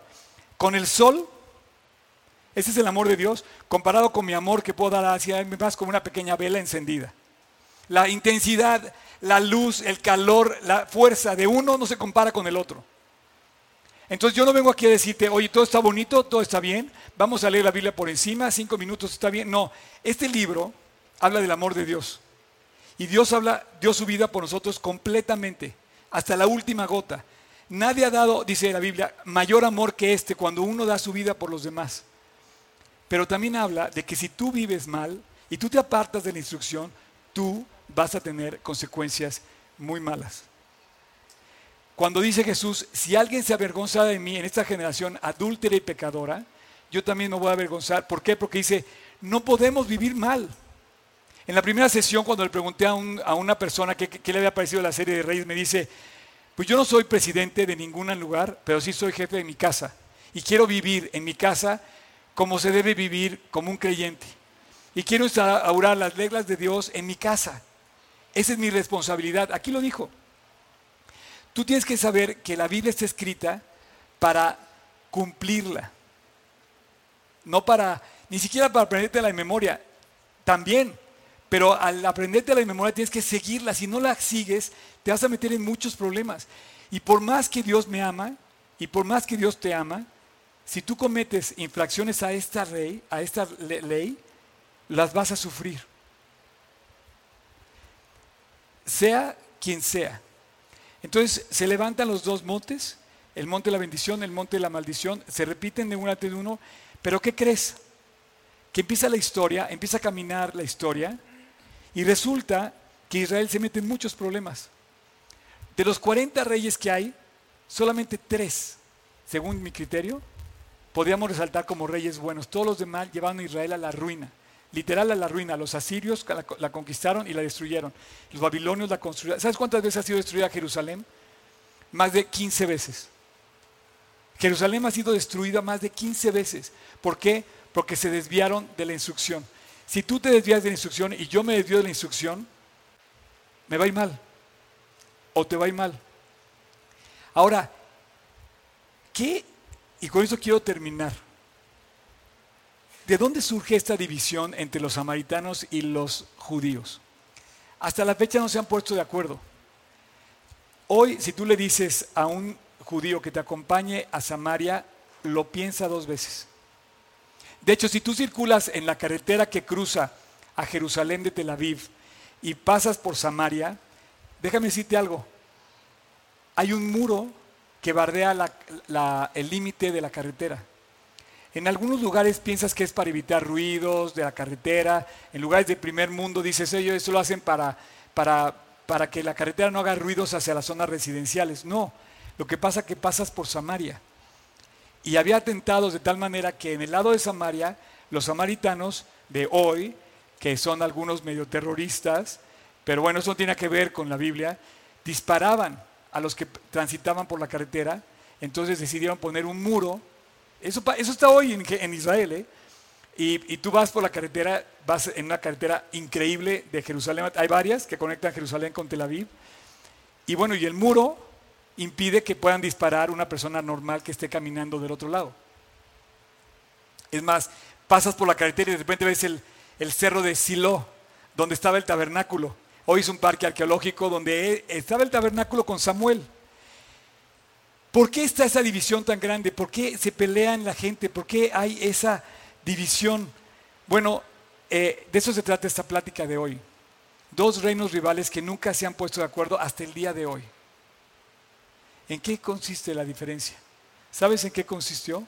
Con el sol, ese es el amor de Dios, comparado con mi amor que puedo dar hacia él, más como una pequeña vela encendida. La intensidad, la luz, el calor, la fuerza de uno no se compara con el otro. Entonces yo no vengo aquí a decirte, oye, todo está bonito, todo está bien, vamos a leer la Biblia por encima, cinco minutos está bien. No, este libro habla del amor de Dios. Y Dios habla, dio su vida por nosotros completamente, hasta la última gota. Nadie ha dado, dice la Biblia, mayor amor que este cuando uno da su vida por los demás. Pero también habla de que si tú vives mal y tú te apartas de la instrucción, tú vas a tener consecuencias muy malas. Cuando dice Jesús, si alguien se avergonza de mí en esta generación adúltera y pecadora, yo también me voy a avergonzar. ¿Por qué? Porque dice, no podemos vivir mal. En la primera sesión, cuando le pregunté a, una persona qué, le había parecido la serie de Reyes, me dice, pues yo no soy presidente de ningún lugar, pero sí soy jefe de mi casa. Y quiero vivir en mi casa como se debe vivir como un creyente. Y quiero instaurar las reglas de Dios en mi casa. Esa es mi responsabilidad. Aquí lo dijo. Tú tienes que saber que la Biblia está escrita para cumplirla. No para, ni siquiera para aprenderte la memoria, también. Pero al aprenderte la memoria tienes que seguirla. Si no la sigues, te vas a meter en muchos problemas. Y por más que Dios me ama, y por más que Dios te ama, si tú cometes infracciones a esta ley, a esta ley, las vas a sufrir. Sea quien sea. Entonces se levantan los dos montes, el monte de la bendición, el monte de la maldición, se repiten de uno a uno, pero ¿qué crees? Que empieza la historia, empieza a caminar la historia y resulta que Israel se mete en muchos problemas. De los 40 reyes que hay, solamente tres, según mi criterio, podríamos resaltar como reyes buenos. Todos los demás llevaron a Israel a la ruina literal a la ruina. Los asirios la, conquistaron y la destruyeron. Los babilonios la construyeron. ¿Sabes cuántas veces ha sido destruida Jerusalén? Más de 15 veces. Jerusalén ha sido destruida más de 15 veces. ¿Por qué? Porque se desviaron de la instrucción. Si tú te desvías de la instrucción y yo me desvío de la instrucción, me va a ir mal. O te va a ir mal. Ahora, ¿qué? Y con eso quiero terminar. ¿De dónde surge esta división entre los samaritanos y los judíos? Hasta la fecha no se han puesto de acuerdo. Hoy, si tú le dices a un judío que te acompañe a Samaria, lo piensa dos veces. De hecho, si tú circulas en la carretera que cruza a Jerusalén de Tel Aviv y pasas por Samaria, déjame decirte algo. Hay un muro que bardea el límite de la carretera. En algunos lugares piensas que es para evitar ruidos de la carretera. En lugares de primer mundo dices, ellos eso lo hacen para, para, para que la carretera no haga ruidos hacia las zonas residenciales. No, lo que pasa es que pasas por Samaria. Y había atentados de tal manera que en el lado de Samaria, los samaritanos de hoy, que son algunos medio terroristas, pero bueno, eso no tiene que ver con la Biblia, disparaban a los que transitaban por la carretera. Entonces decidieron poner un muro eso, está hoy en, Israel, ¿eh? Y, tú vas por la carretera, vas en una carretera increíble de Jerusalén. Hay varias que conectan Jerusalén con Tel Aviv. Y bueno, y el muro impide que puedan disparar una persona normal que esté caminando del otro lado. Es más, pasas por la carretera y de repente ves el, el cerro de Silo, donde estaba el tabernáculo. Hoy es un parque arqueológico donde estaba el tabernáculo con Samuel. ¿Por qué está esa división tan grande? ¿Por qué se pelean la gente? ¿Por qué hay esa división? Bueno, eh, de eso se trata esta plática de hoy. Dos reinos rivales que nunca se han puesto de acuerdo hasta el día de hoy. ¿En qué consiste la diferencia? ¿Sabes en qué consistió?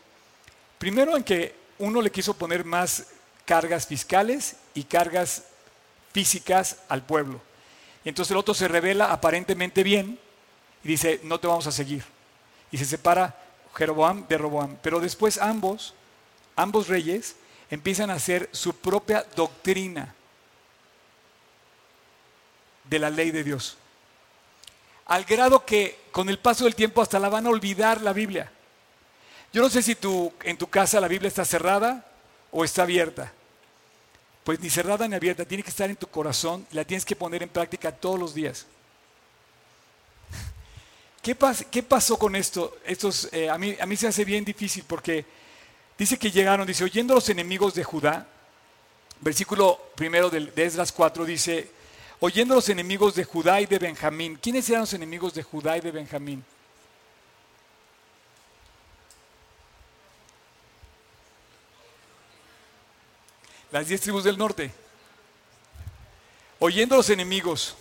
Primero en que uno le quiso poner más cargas fiscales y cargas físicas al pueblo. Entonces el otro se revela aparentemente bien y dice, no te vamos a seguir y se separa Jeroboam de Roboam. Pero después ambos, ambos reyes, empiezan a hacer su propia doctrina de la ley de Dios. Al grado que con el paso del tiempo hasta la van a olvidar la Biblia. Yo no sé si tú, en tu casa la Biblia está cerrada o está abierta. Pues ni cerrada ni abierta, tiene que estar en tu corazón la tienes que poner en práctica todos los días. ¿Qué, pasó con esto? Estos, eh, a, mí, se hace bien difícil porque dice que llegaron, dice, oyendo los enemigos de Judá, versículo primero de, de Esdras 4 dice, oyendo los enemigos de Judá y de Benjamín. ¿Quiénes eran los enemigos de Judá y de Benjamín? Las diez tribus del norte. Oyendo los enemigos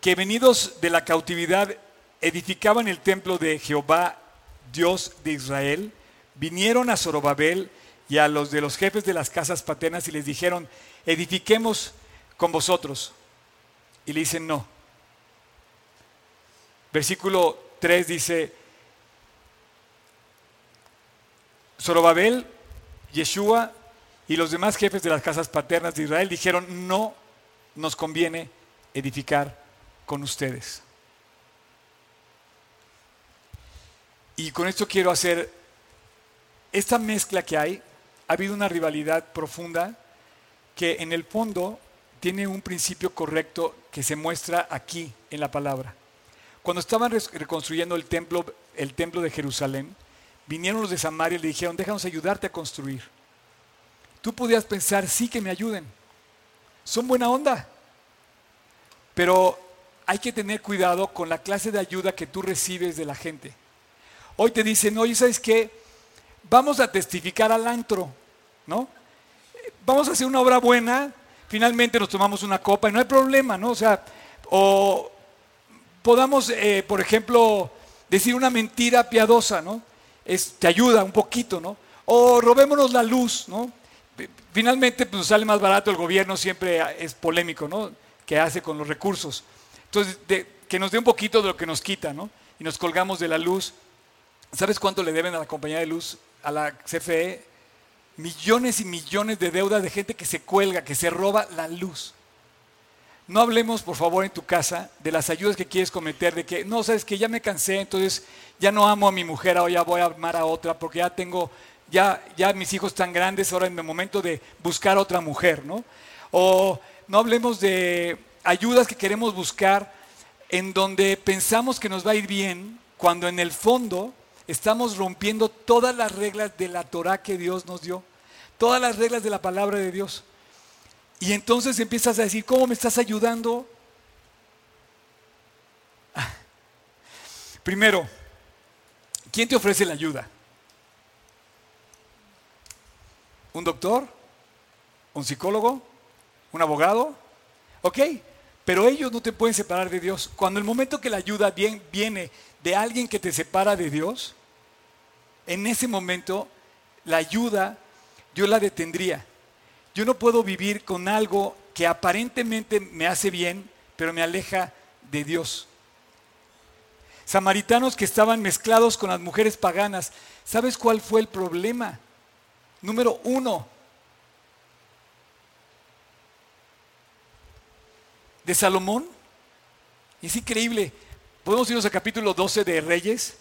que venidos de la cautividad edificaban el templo de Jehová, Dios de Israel, vinieron a Zorobabel y a los de los jefes de las casas paternas y les dijeron, edifiquemos con vosotros. Y le dicen, no. Versículo 3 dice, Zorobabel, Yeshua y los demás jefes de las casas paternas de Israel dijeron, no nos conviene edificar con ustedes. Y con esto quiero hacer esta mezcla que hay. Ha habido una rivalidad profunda que en el fondo tiene un principio correcto que se muestra aquí en la palabra. Cuando estaban reconstruyendo el templo, el templo de Jerusalén, vinieron los de Samaria y le dijeron, déjanos ayudarte a construir. Tú podías pensar, sí que me ayuden. Son buena onda. Pero hay que tener cuidado con la clase de ayuda que tú recibes de la gente. Hoy te dicen, oye, ¿sabes qué? Vamos a testificar al antro, ¿no? Vamos a hacer una obra buena, finalmente nos tomamos una copa y no hay problema, ¿no? O o podamos, eh, por ejemplo, decir una mentira piadosa, ¿no? Es, te ayuda un poquito, ¿no? O robémonos la luz, ¿no? Finalmente, pues sale más barato el gobierno, siempre es polémico, ¿no? Que hace con los recursos. Entonces, que nos dé un poquito de lo que nos quita, ¿no? Y nos colgamos de la luz. ¿Sabes cuánto le deben a la compañía de luz, a la CFE? Millones y millones de deudas de gente que se cuelga, que se roba la luz. No hablemos, por favor, en tu casa de las ayudas que quieres cometer, de que, no, sabes que ya me cansé, entonces ya no amo a mi mujer, ahora ya voy a amar a otra, porque ya tengo, ya, ya mis hijos están grandes, ahora es el momento de buscar otra mujer, ¿no? O no hablemos de ayudas que queremos buscar en donde pensamos que nos va a ir bien, cuando en el fondo estamos rompiendo todas las reglas de la Torah que Dios nos dio, todas las reglas de la palabra de Dios. Y entonces empiezas a decir, ¿cómo me estás ayudando? Ah. Primero, ¿quién te ofrece la ayuda? ¿Un doctor? ¿Un psicólogo? ¿Un abogado? Ok, pero ellos no te pueden separar de Dios. Cuando el momento que la ayuda viene de alguien que te separa de Dios, en ese momento la ayuda yo la detendría. Yo no puedo vivir con algo que aparentemente me hace bien, pero me aleja de Dios. Samaritanos que estaban mezclados con las mujeres paganas. ¿Sabes cuál fue el problema? Número uno. De Salomón. Es increíble. Podemos irnos al capítulo 12 de Reyes,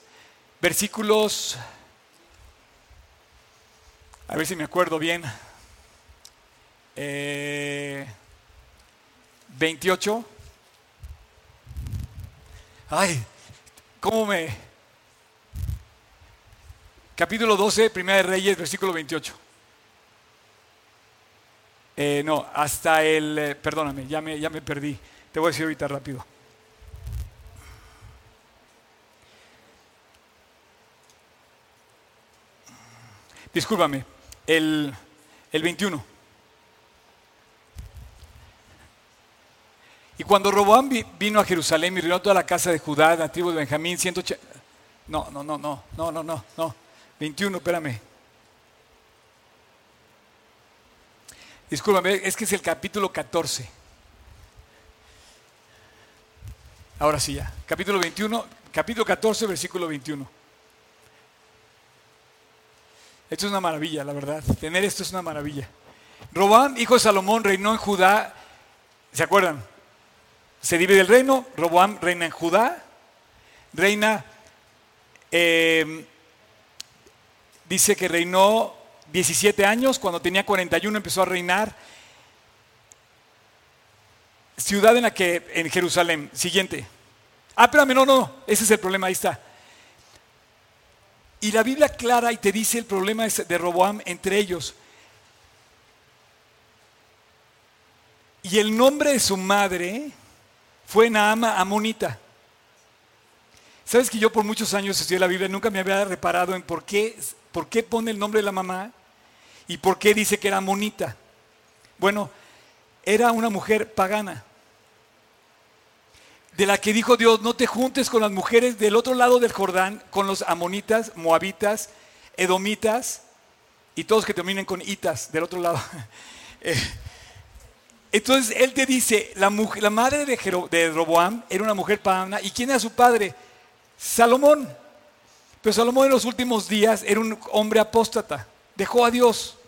versículos, a ver si me acuerdo bien, 28. Eh, Ay, ¿cómo me... Capítulo 12, Primera de Reyes, versículo 28. Eh, no, hasta el... Eh, perdóname, ya me, ya me perdí. Te voy a decir ahorita rápido. Discúlpame, el, el 21. Y cuando Roboam vino a Jerusalén y reunió toda la casa de Judá, la tribu de Benjamín, 180... No, no, no, no, no, no, no, no. 21, espérame. Discúlpame, es que es el capítulo 14. Ahora sí ya. Capítulo 21, capítulo 14, versículo 21. Esto es una maravilla, la verdad. Tener esto es una maravilla. Roboam, hijo de Salomón, reinó en Judá. ¿Se acuerdan? Se divide el reino, Roboam reina en Judá, reina, eh, dice que reinó 17 años, cuando tenía 41 empezó a reinar. Ciudad en la que, en Jerusalén, siguiente. Ah, espérame, no, no, ese es el problema, ahí está. Y la Biblia clara y te dice el problema de Roboam entre ellos. Y el nombre de su madre fue Naama Amonita. Sabes que yo por muchos años estudié la Biblia, nunca me había reparado en por qué, por qué pone el nombre de la mamá y por qué dice que era Amonita. Bueno, era una mujer pagana, de la que dijo Dios, no te juntes con las mujeres del otro lado del Jordán, con los amonitas, moabitas, edomitas y todos que terminen con itas del otro lado. (laughs) Eh, entonces él te dice, la, madre de, Roboam era una mujer pagana. ¿Y quién era su padre? Salomón. Pero Salomón en los últimos días era un hombre apóstata. Dejó a Dios.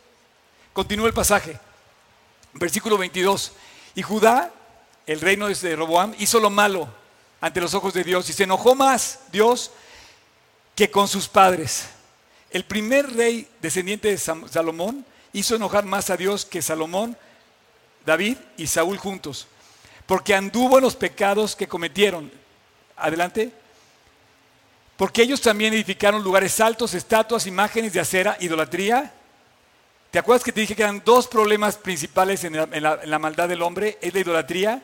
Continúa el pasaje. Versículo 22. Y Judá, el reino de Roboam, hizo lo malo ante los ojos de Dios y se enojó más Dios que con sus padres. El primer rey descendiente de Salomón hizo enojar más a Dios que Salomón David y Saúl juntos, porque anduvo en los pecados que cometieron. Adelante. Porque ellos también edificaron lugares altos, estatuas, imágenes de acera, idolatría. ¿Te acuerdas que te dije que eran dos problemas principales en la, maldad del hombre? Es la idolatría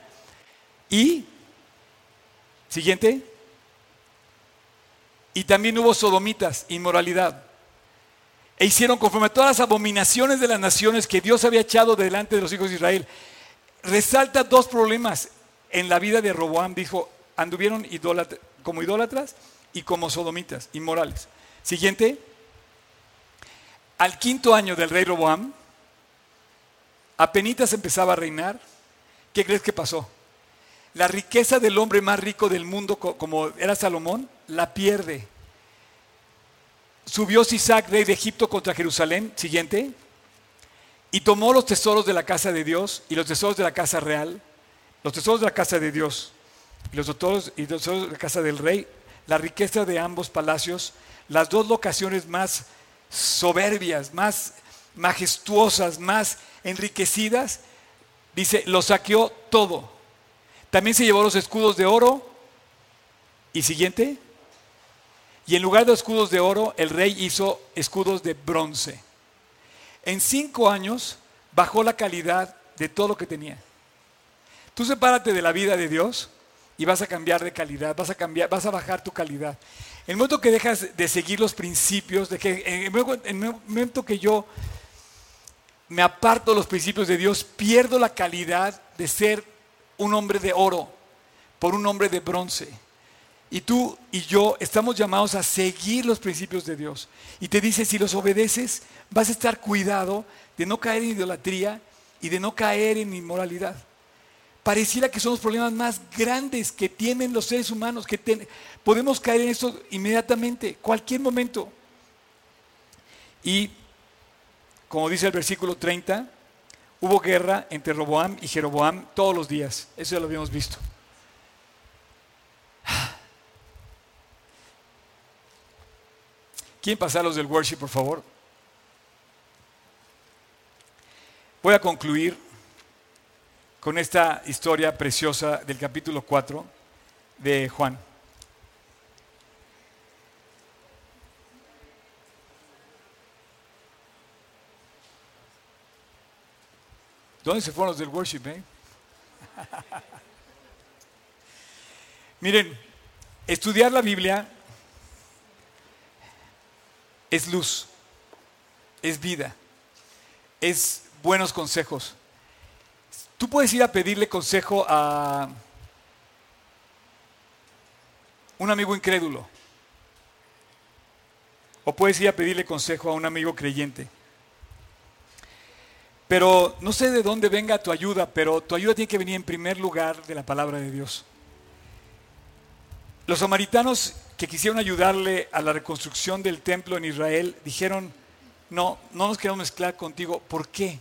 y, siguiente, y también hubo sodomitas, inmoralidad. E hicieron conforme a todas las abominaciones de las naciones que Dios había echado delante de los hijos de Israel. Resalta dos problemas en la vida de Roboam. Dijo, anduvieron como idólatras y como sodomitas, inmorales. Siguiente. Al quinto año del rey Roboam, apenitas empezaba a reinar. ¿Qué crees que pasó? La riqueza del hombre más rico del mundo, co- como era Salomón, la pierde. Subió Sisac, rey de Egipto, contra Jerusalén. Siguiente. Y tomó los tesoros de la casa de Dios y los tesoros de la casa real, los tesoros de la casa de Dios y los tesoros, y los tesoros de la casa del rey, la riqueza de ambos palacios, las dos locaciones más soberbias, más majestuosas, más enriquecidas, dice, lo saqueó todo. También se llevó los escudos de oro. Y siguiente. Y en lugar de escudos de oro, el rey hizo escudos de bronce. En cinco años bajó la calidad de todo lo que tenía. Tú sepárate de la vida de Dios y vas a cambiar de calidad, vas a cambiar, vas a bajar tu calidad. En el momento que dejas de seguir los principios, de que en el momento- que yo me aparto de los principios de Dios, pierdo la calidad de ser un hombre de oro por un hombre de bronce. Y tú y yo estamos llamados a seguir los principios de Dios. Y te dice, si los obedeces, vas a estar cuidado de no caer en idolatría y de no caer en inmoralidad. Pareciera que son los problemas más grandes que tienen los seres humanos, que ten- podemos caer en esto inmediatamente, cualquier momento. Y, como dice el versículo 30, hubo guerra entre Roboam y Jeroboam todos los días. Eso ya lo habíamos visto. ¿Quieren pasar los del worship, por favor? Voy a concluir con esta historia preciosa del capítulo 4 de Juan. ¿Dónde se fueron los del worship, eh? (laughs) Miren, estudiar la Biblia es luz, es vida, es buenos consejos. Tú puedes ir a pedirle consejo a un amigo incrédulo. O puedes ir a pedirle consejo a un amigo creyente. Pero no sé de dónde venga tu ayuda, pero tu ayuda tiene que venir en primer lugar de la palabra de Dios. Los samaritanos que quisieron ayudarle a la reconstrucción del templo en Israel dijeron, no, no nos queremos mezclar contigo. ¿Por qué?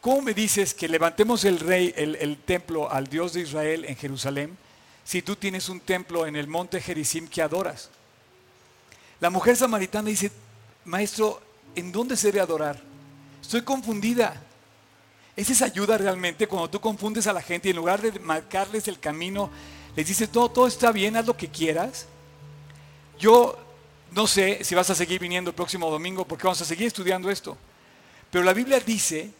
¿Cómo me dices que levantemos el rey, el, templo al Dios de Israel en Jerusalén, si tú tienes un templo en el monte Gerizim que adoras? La mujer samaritana dice, maestro, ¿en dónde se debe adorar? Estoy confundida. ¿Es esa ayuda realmente cuando tú confundes a la gente y en lugar de marcarles el camino, les dices, todo, todo está bien, haz lo que quieras? Yo no sé si vas a seguir viniendo el próximo domingo porque vamos a seguir estudiando esto. Pero la Biblia dice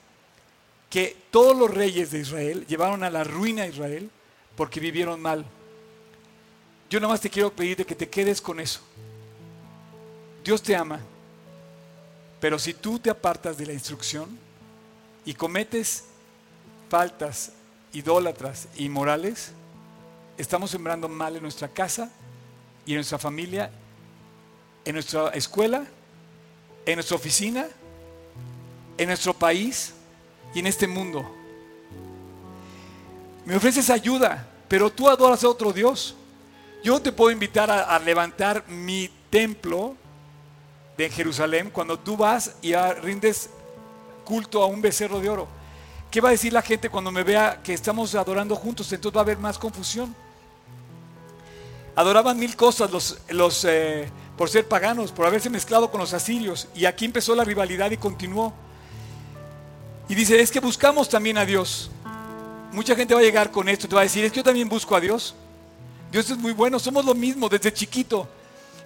que todos los reyes de Israel llevaron a la ruina a Israel porque vivieron mal. Yo nada más te quiero pedir de que te quedes con eso. Dios te ama, pero si tú te apartas de la instrucción y cometes faltas idólatras e inmorales, estamos sembrando mal en nuestra casa y en nuestra familia, en nuestra escuela, en nuestra oficina, en nuestro país y en este mundo. Me ofreces ayuda, pero tú adoras a otro Dios. Yo te puedo invitar a, a levantar mi templo de Jerusalén cuando tú vas y a- rindes culto a un becerro de oro. ¿Qué va a decir la gente cuando me vea que estamos adorando juntos? Entonces va a haber más confusión. Adoraban mil cosas los, los, eh, por ser paganos, por haberse mezclado con los asirios. Y aquí empezó la rivalidad y continuó. Y dice, es que buscamos también a Dios. Mucha gente va a llegar con esto, te va a decir, es que yo también busco a Dios. Dios es muy bueno, somos lo mismo desde chiquito.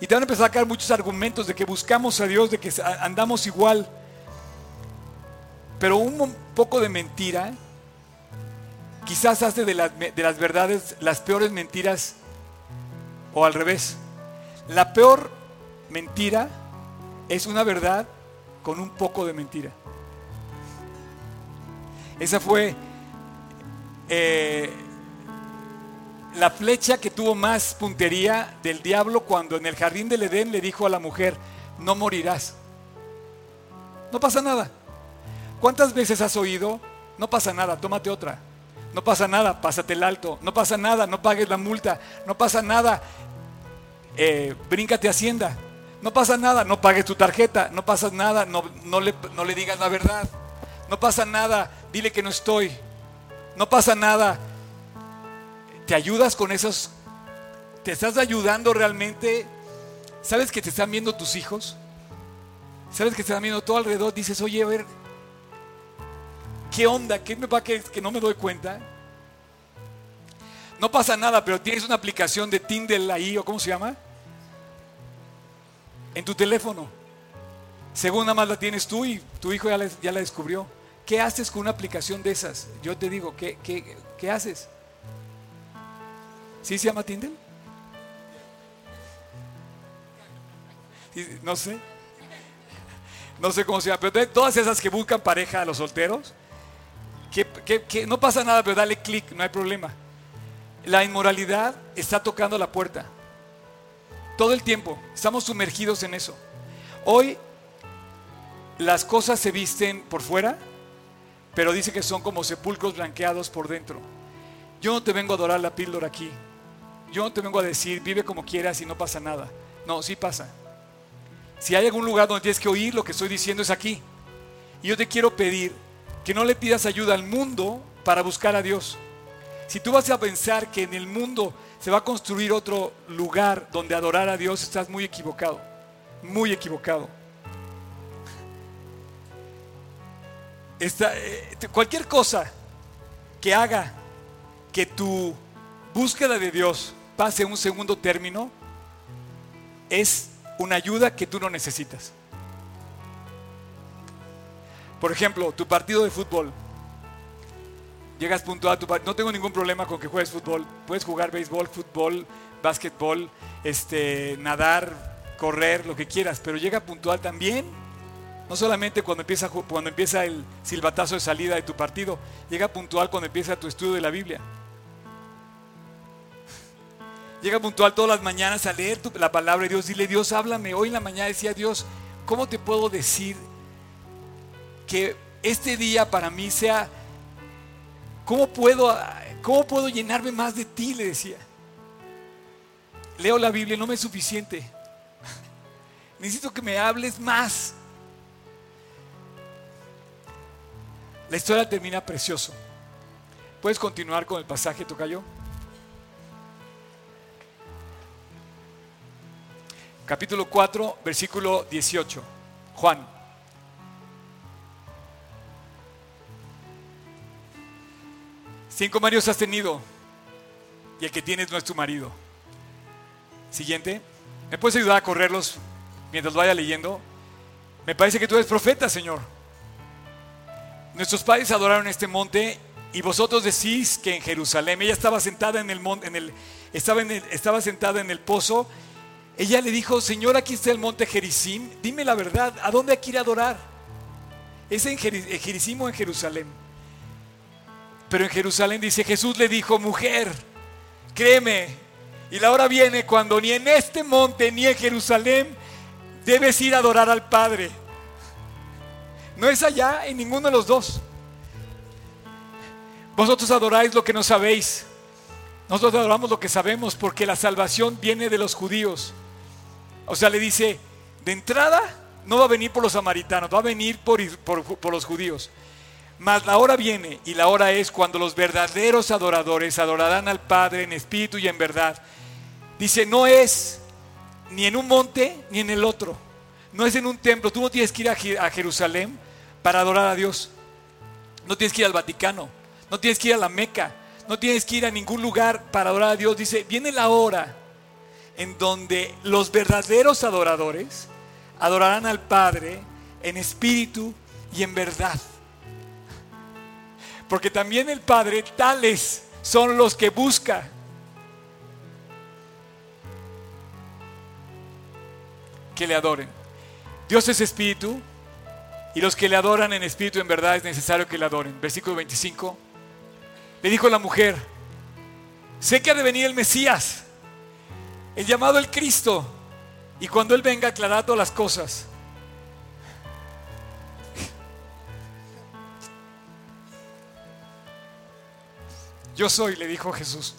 Y te van a empezar a sacar muchos argumentos de que buscamos a Dios, de que andamos igual. Pero un poco de mentira quizás hace de las verdades las peores mentiras o al revés. La peor mentira es una verdad con un poco de mentira. Esa fue eh, la flecha que tuvo más puntería del diablo cuando en el jardín del Edén le dijo a la mujer, no morirás. No pasa nada. ¿Cuántas veces has oído? No pasa nada, tómate otra. No pasa nada, pásate el alto. No pasa nada, no pagues la multa. No pasa nada, eh, bríncate Hacienda. No pasa nada, no pagues tu tarjeta. No pasa nada, no, le digas la verdad. No pasa nada, dile que no estoy. No pasa nada. ¿Te ayudas con esos? ¿Te estás ayudando realmente? ¿Sabes que te están viendo tus hijos? ¿Sabes que te están viendo todo alrededor? Dices, oye, a ver, ¿qué onda? ¿Qué me va que, que no me doy cuenta? No pasa nada, pero tienes una aplicación de Tinder ahí, o cómo se llama, en tu teléfono. Según nada más la tienes tú y tu hijo ya ya la descubrió. ¿Qué haces con una aplicación de esas? Yo te digo, ¿qué, qué, qué haces? ¿Sí se llama Tinder? No sé. No sé cómo se llama. Pero todas esas que buscan pareja a los solteros, que, no pasa nada, pero dale clic, no hay problema. La inmoralidad está tocando la puerta. Todo el tiempo. Estamos sumergidos en eso. Hoy las cosas se visten por fuera, pero dice que son como sepulcros blanqueados por dentro. Yo no te vengo a adorar la píldora aquí. Yo no te vengo a decir, vive como quieras y no pasa nada. No, sí pasa. Si hay algún lugar donde tienes que oír lo que estoy diciendo es aquí. Y yo te quiero pedir que no le pidas ayuda al mundo para buscar a Dios. Si tú vas a pensar que en el mundo se va a construir otro lugar donde adorar a Dios, estás muy equivocado. Muy equivocado. Eh, cualquier cosa que haga que tu búsqueda de Dios pase un segundo término es una ayuda que tú no necesitas. Por ejemplo, tu partido de fútbol. Llegas puntual a. No tengo ningún problema con que juegues fútbol. Puedes jugar béisbol, fútbol, básquetbol, este, nadar, correr, lo que quieras. Pero llega puntual también. No solamente cuando empieza, cuando empieza el silbatazo de salida de tu partido. Llega puntual cuando empieza tu estudio de la Biblia. Llega puntual todas las mañanas a leer la palabra de Dios. Dile, Dios, háblame. Hoy en la mañana decía Dios, ¿cómo te puedo decir que este día para mí sea, ¿cómo puedo, cómo puedo llenarme más de ti? Le decía. Leo la Biblia, no me es suficiente. (laughs) Necesito que me hables más. La historia termina precioso. ¿Puedes continuar con el pasaje, Tocayo? capítulo 4, versículo 18. Juan. Cinco maridos has tenido y el que tienes no es tu marido. Siguiente. ¿Me puedes ayudar a correrlos mientras vaya leyendo? Me parece que tú eres profeta, Señor. Nuestros padres adoraron este monte y vosotros decís que en Jerusalén. Ella estaba sentada en el monte, en el, estaba, en estaba sentada en el pozo ella le dijo, Señor, aquí está el monte Jericim, dime la verdad, ¿a dónde hay que ir a adorar? ¿Es en Jericim o en Jerusalén? Pero en Jerusalén dice, Jesús le dijo, mujer, créeme, y la hora viene cuando ni en este monte ni en Jerusalén debes ir a adorar al Padre. No es allá en ninguno de los dos. Vosotros adoráis lo que no sabéis. Nosotros adoramos lo que sabemos porque la salvación viene de los judíos. O sea, le dice, de entrada no va a venir por los samaritanos, va a venir por, por, los judíos. Mas la hora viene y la hora es cuando los verdaderos adoradores adorarán al Padre en espíritu y en verdad. Dice, no es ni en un monte ni en el otro. No es en un templo. Tú no tienes que ir a Jerusalén para adorar a Dios. No tienes que ir al Vaticano. No tienes que ir a la Meca. no tienes que ir a ningún lugar para adorar a Dios. Dice, viene la hora en donde los verdaderos adoradores adorarán al Padre en espíritu y en verdad. Porque también el Padre, tales son los que busca. Que le adoren. Dios es espíritu y los que le adoran en espíritu en verdad es necesario que le adoren. Versículo 25. Le dijo la mujer, sé que ha de venir el Mesías, el llamado el Cristo, y cuando Él venga aclarar todas las cosas. Yo soy, le dijo Jesús.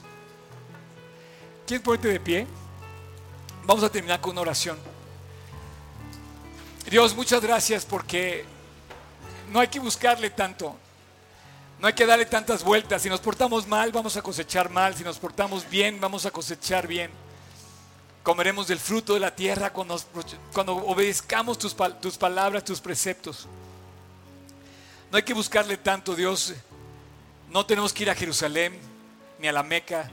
¿Quieres ponerte de pie? Vamos a terminar con una oración. Dios, muchas gracias porque no hay que buscarle tanto. No hay que darle tantas vueltas. Si nos portamos mal, vamos a cosechar mal. Si nos portamos bien, vamos a cosechar bien. Comeremos del fruto de la tierra cuando, obedezcamos tus, tus palabras, tus preceptos. No hay que buscarle tanto, Dios. No tenemos que ir a Jerusalén ni a la Meca.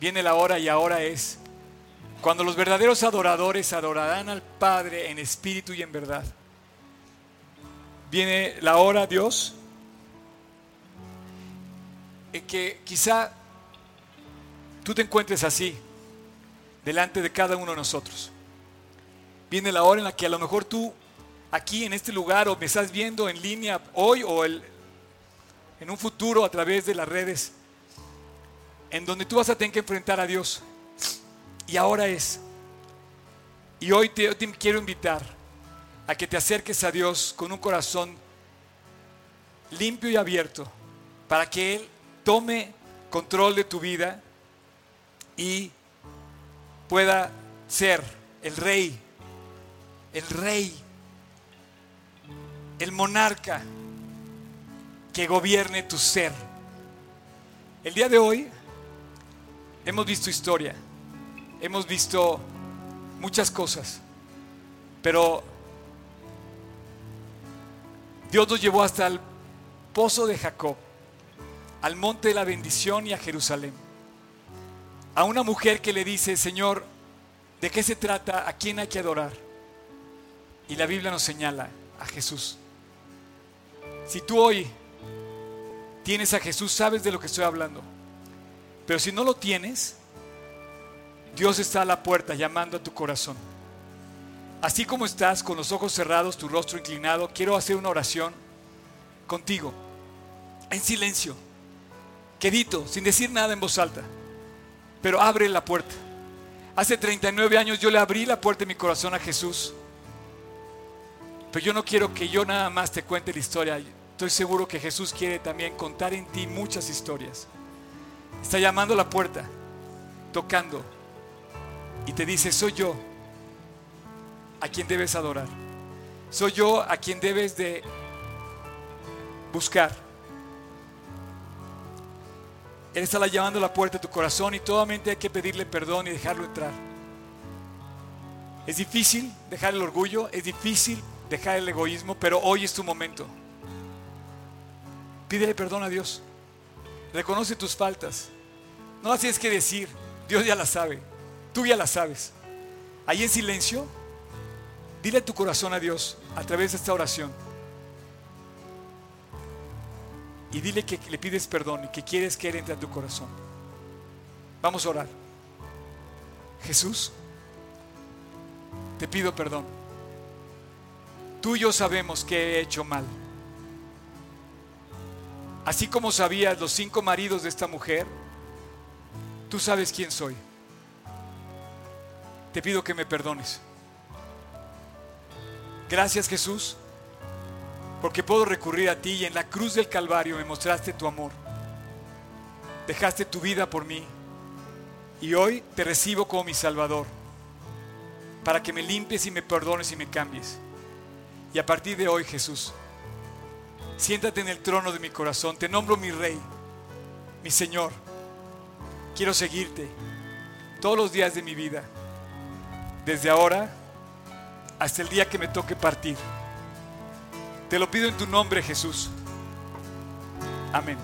Viene la hora y ahora es cuando los verdaderos adoradores adorarán al Padre en espíritu y en verdad. Viene la hora, Dios, en que quizá tú te encuentres así, delante de cada uno de nosotros. Viene la hora en la que a lo mejor tú, aquí en este lugar, o me estás viendo en línea hoy o en un futuro a través de las redes, en donde tú vas a tener que enfrentar a Dios. Y ahora es. Y hoy te, quiero invitar a que te acerques a Dios con un corazón limpio y abierto, para que Él tome control de tu vida y pueda ser el rey, el rey, el monarca que gobierne tu ser. El día de hoy hemos visto historia, hemos visto muchas cosas, pero Dios nos llevó hasta el pozo de Jacob, al monte de la bendición y a Jerusalén. A una mujer que le dice, Señor, ¿de qué se trata? ¿A quién hay que adorar? Y la Biblia nos señala a Jesús. Si tú hoy tienes a Jesús, sabes de lo que estoy hablando. Pero si no lo tienes, Dios está a la puerta llamando a tu corazón. Así como estás con los ojos cerrados, tu rostro inclinado, quiero hacer una oración contigo, en silencio, quedito, sin decir nada en voz alta, pero abre la puerta. Hace 39 años yo le abrí la puerta de mi corazón a Jesús, pero yo no quiero que yo nada más te cuente la historia. Estoy seguro que Jesús quiere también contar en ti muchas historias. Está llamando a la puerta, tocando, y te dice, soy yo a quien debes adorar. Soy yo a quien debes de buscar. Él está llamando a la puerta de tu corazón y totalmente hay que pedirle perdón y dejarlo entrar. Es difícil dejar el orgullo, es difícil dejar el egoísmo, pero hoy es tu momento. Pídele perdón a Dios. Reconoce tus faltas. No las tienes que decir, Dios ya las sabe, tú ya las sabes. Ahí en silencio, Dile tu corazón a Dios a través de esta oración. Y dile que le pides perdón y que quieres que Él entre a tu corazón. Vamos a orar. Jesús, te pido perdón. Tú y yo sabemos que he hecho mal. Así como sabías los cinco maridos de esta mujer, tú sabes quién soy. Te pido que me perdones. Gracias Jesús, porque puedo recurrir a ti y en la cruz del Calvario me mostraste tu amor. Dejaste tu vida por mí y hoy te recibo como mi Salvador, para que me limpies y me perdones y me cambies. Y a partir de hoy Jesús, siéntate en el trono de mi corazón, te nombro mi Rey, mi Señor. Quiero seguirte todos los días de mi vida, desde ahora hasta el día que me toque partir. Te lo pido en tu nombre, Jesús. Amén.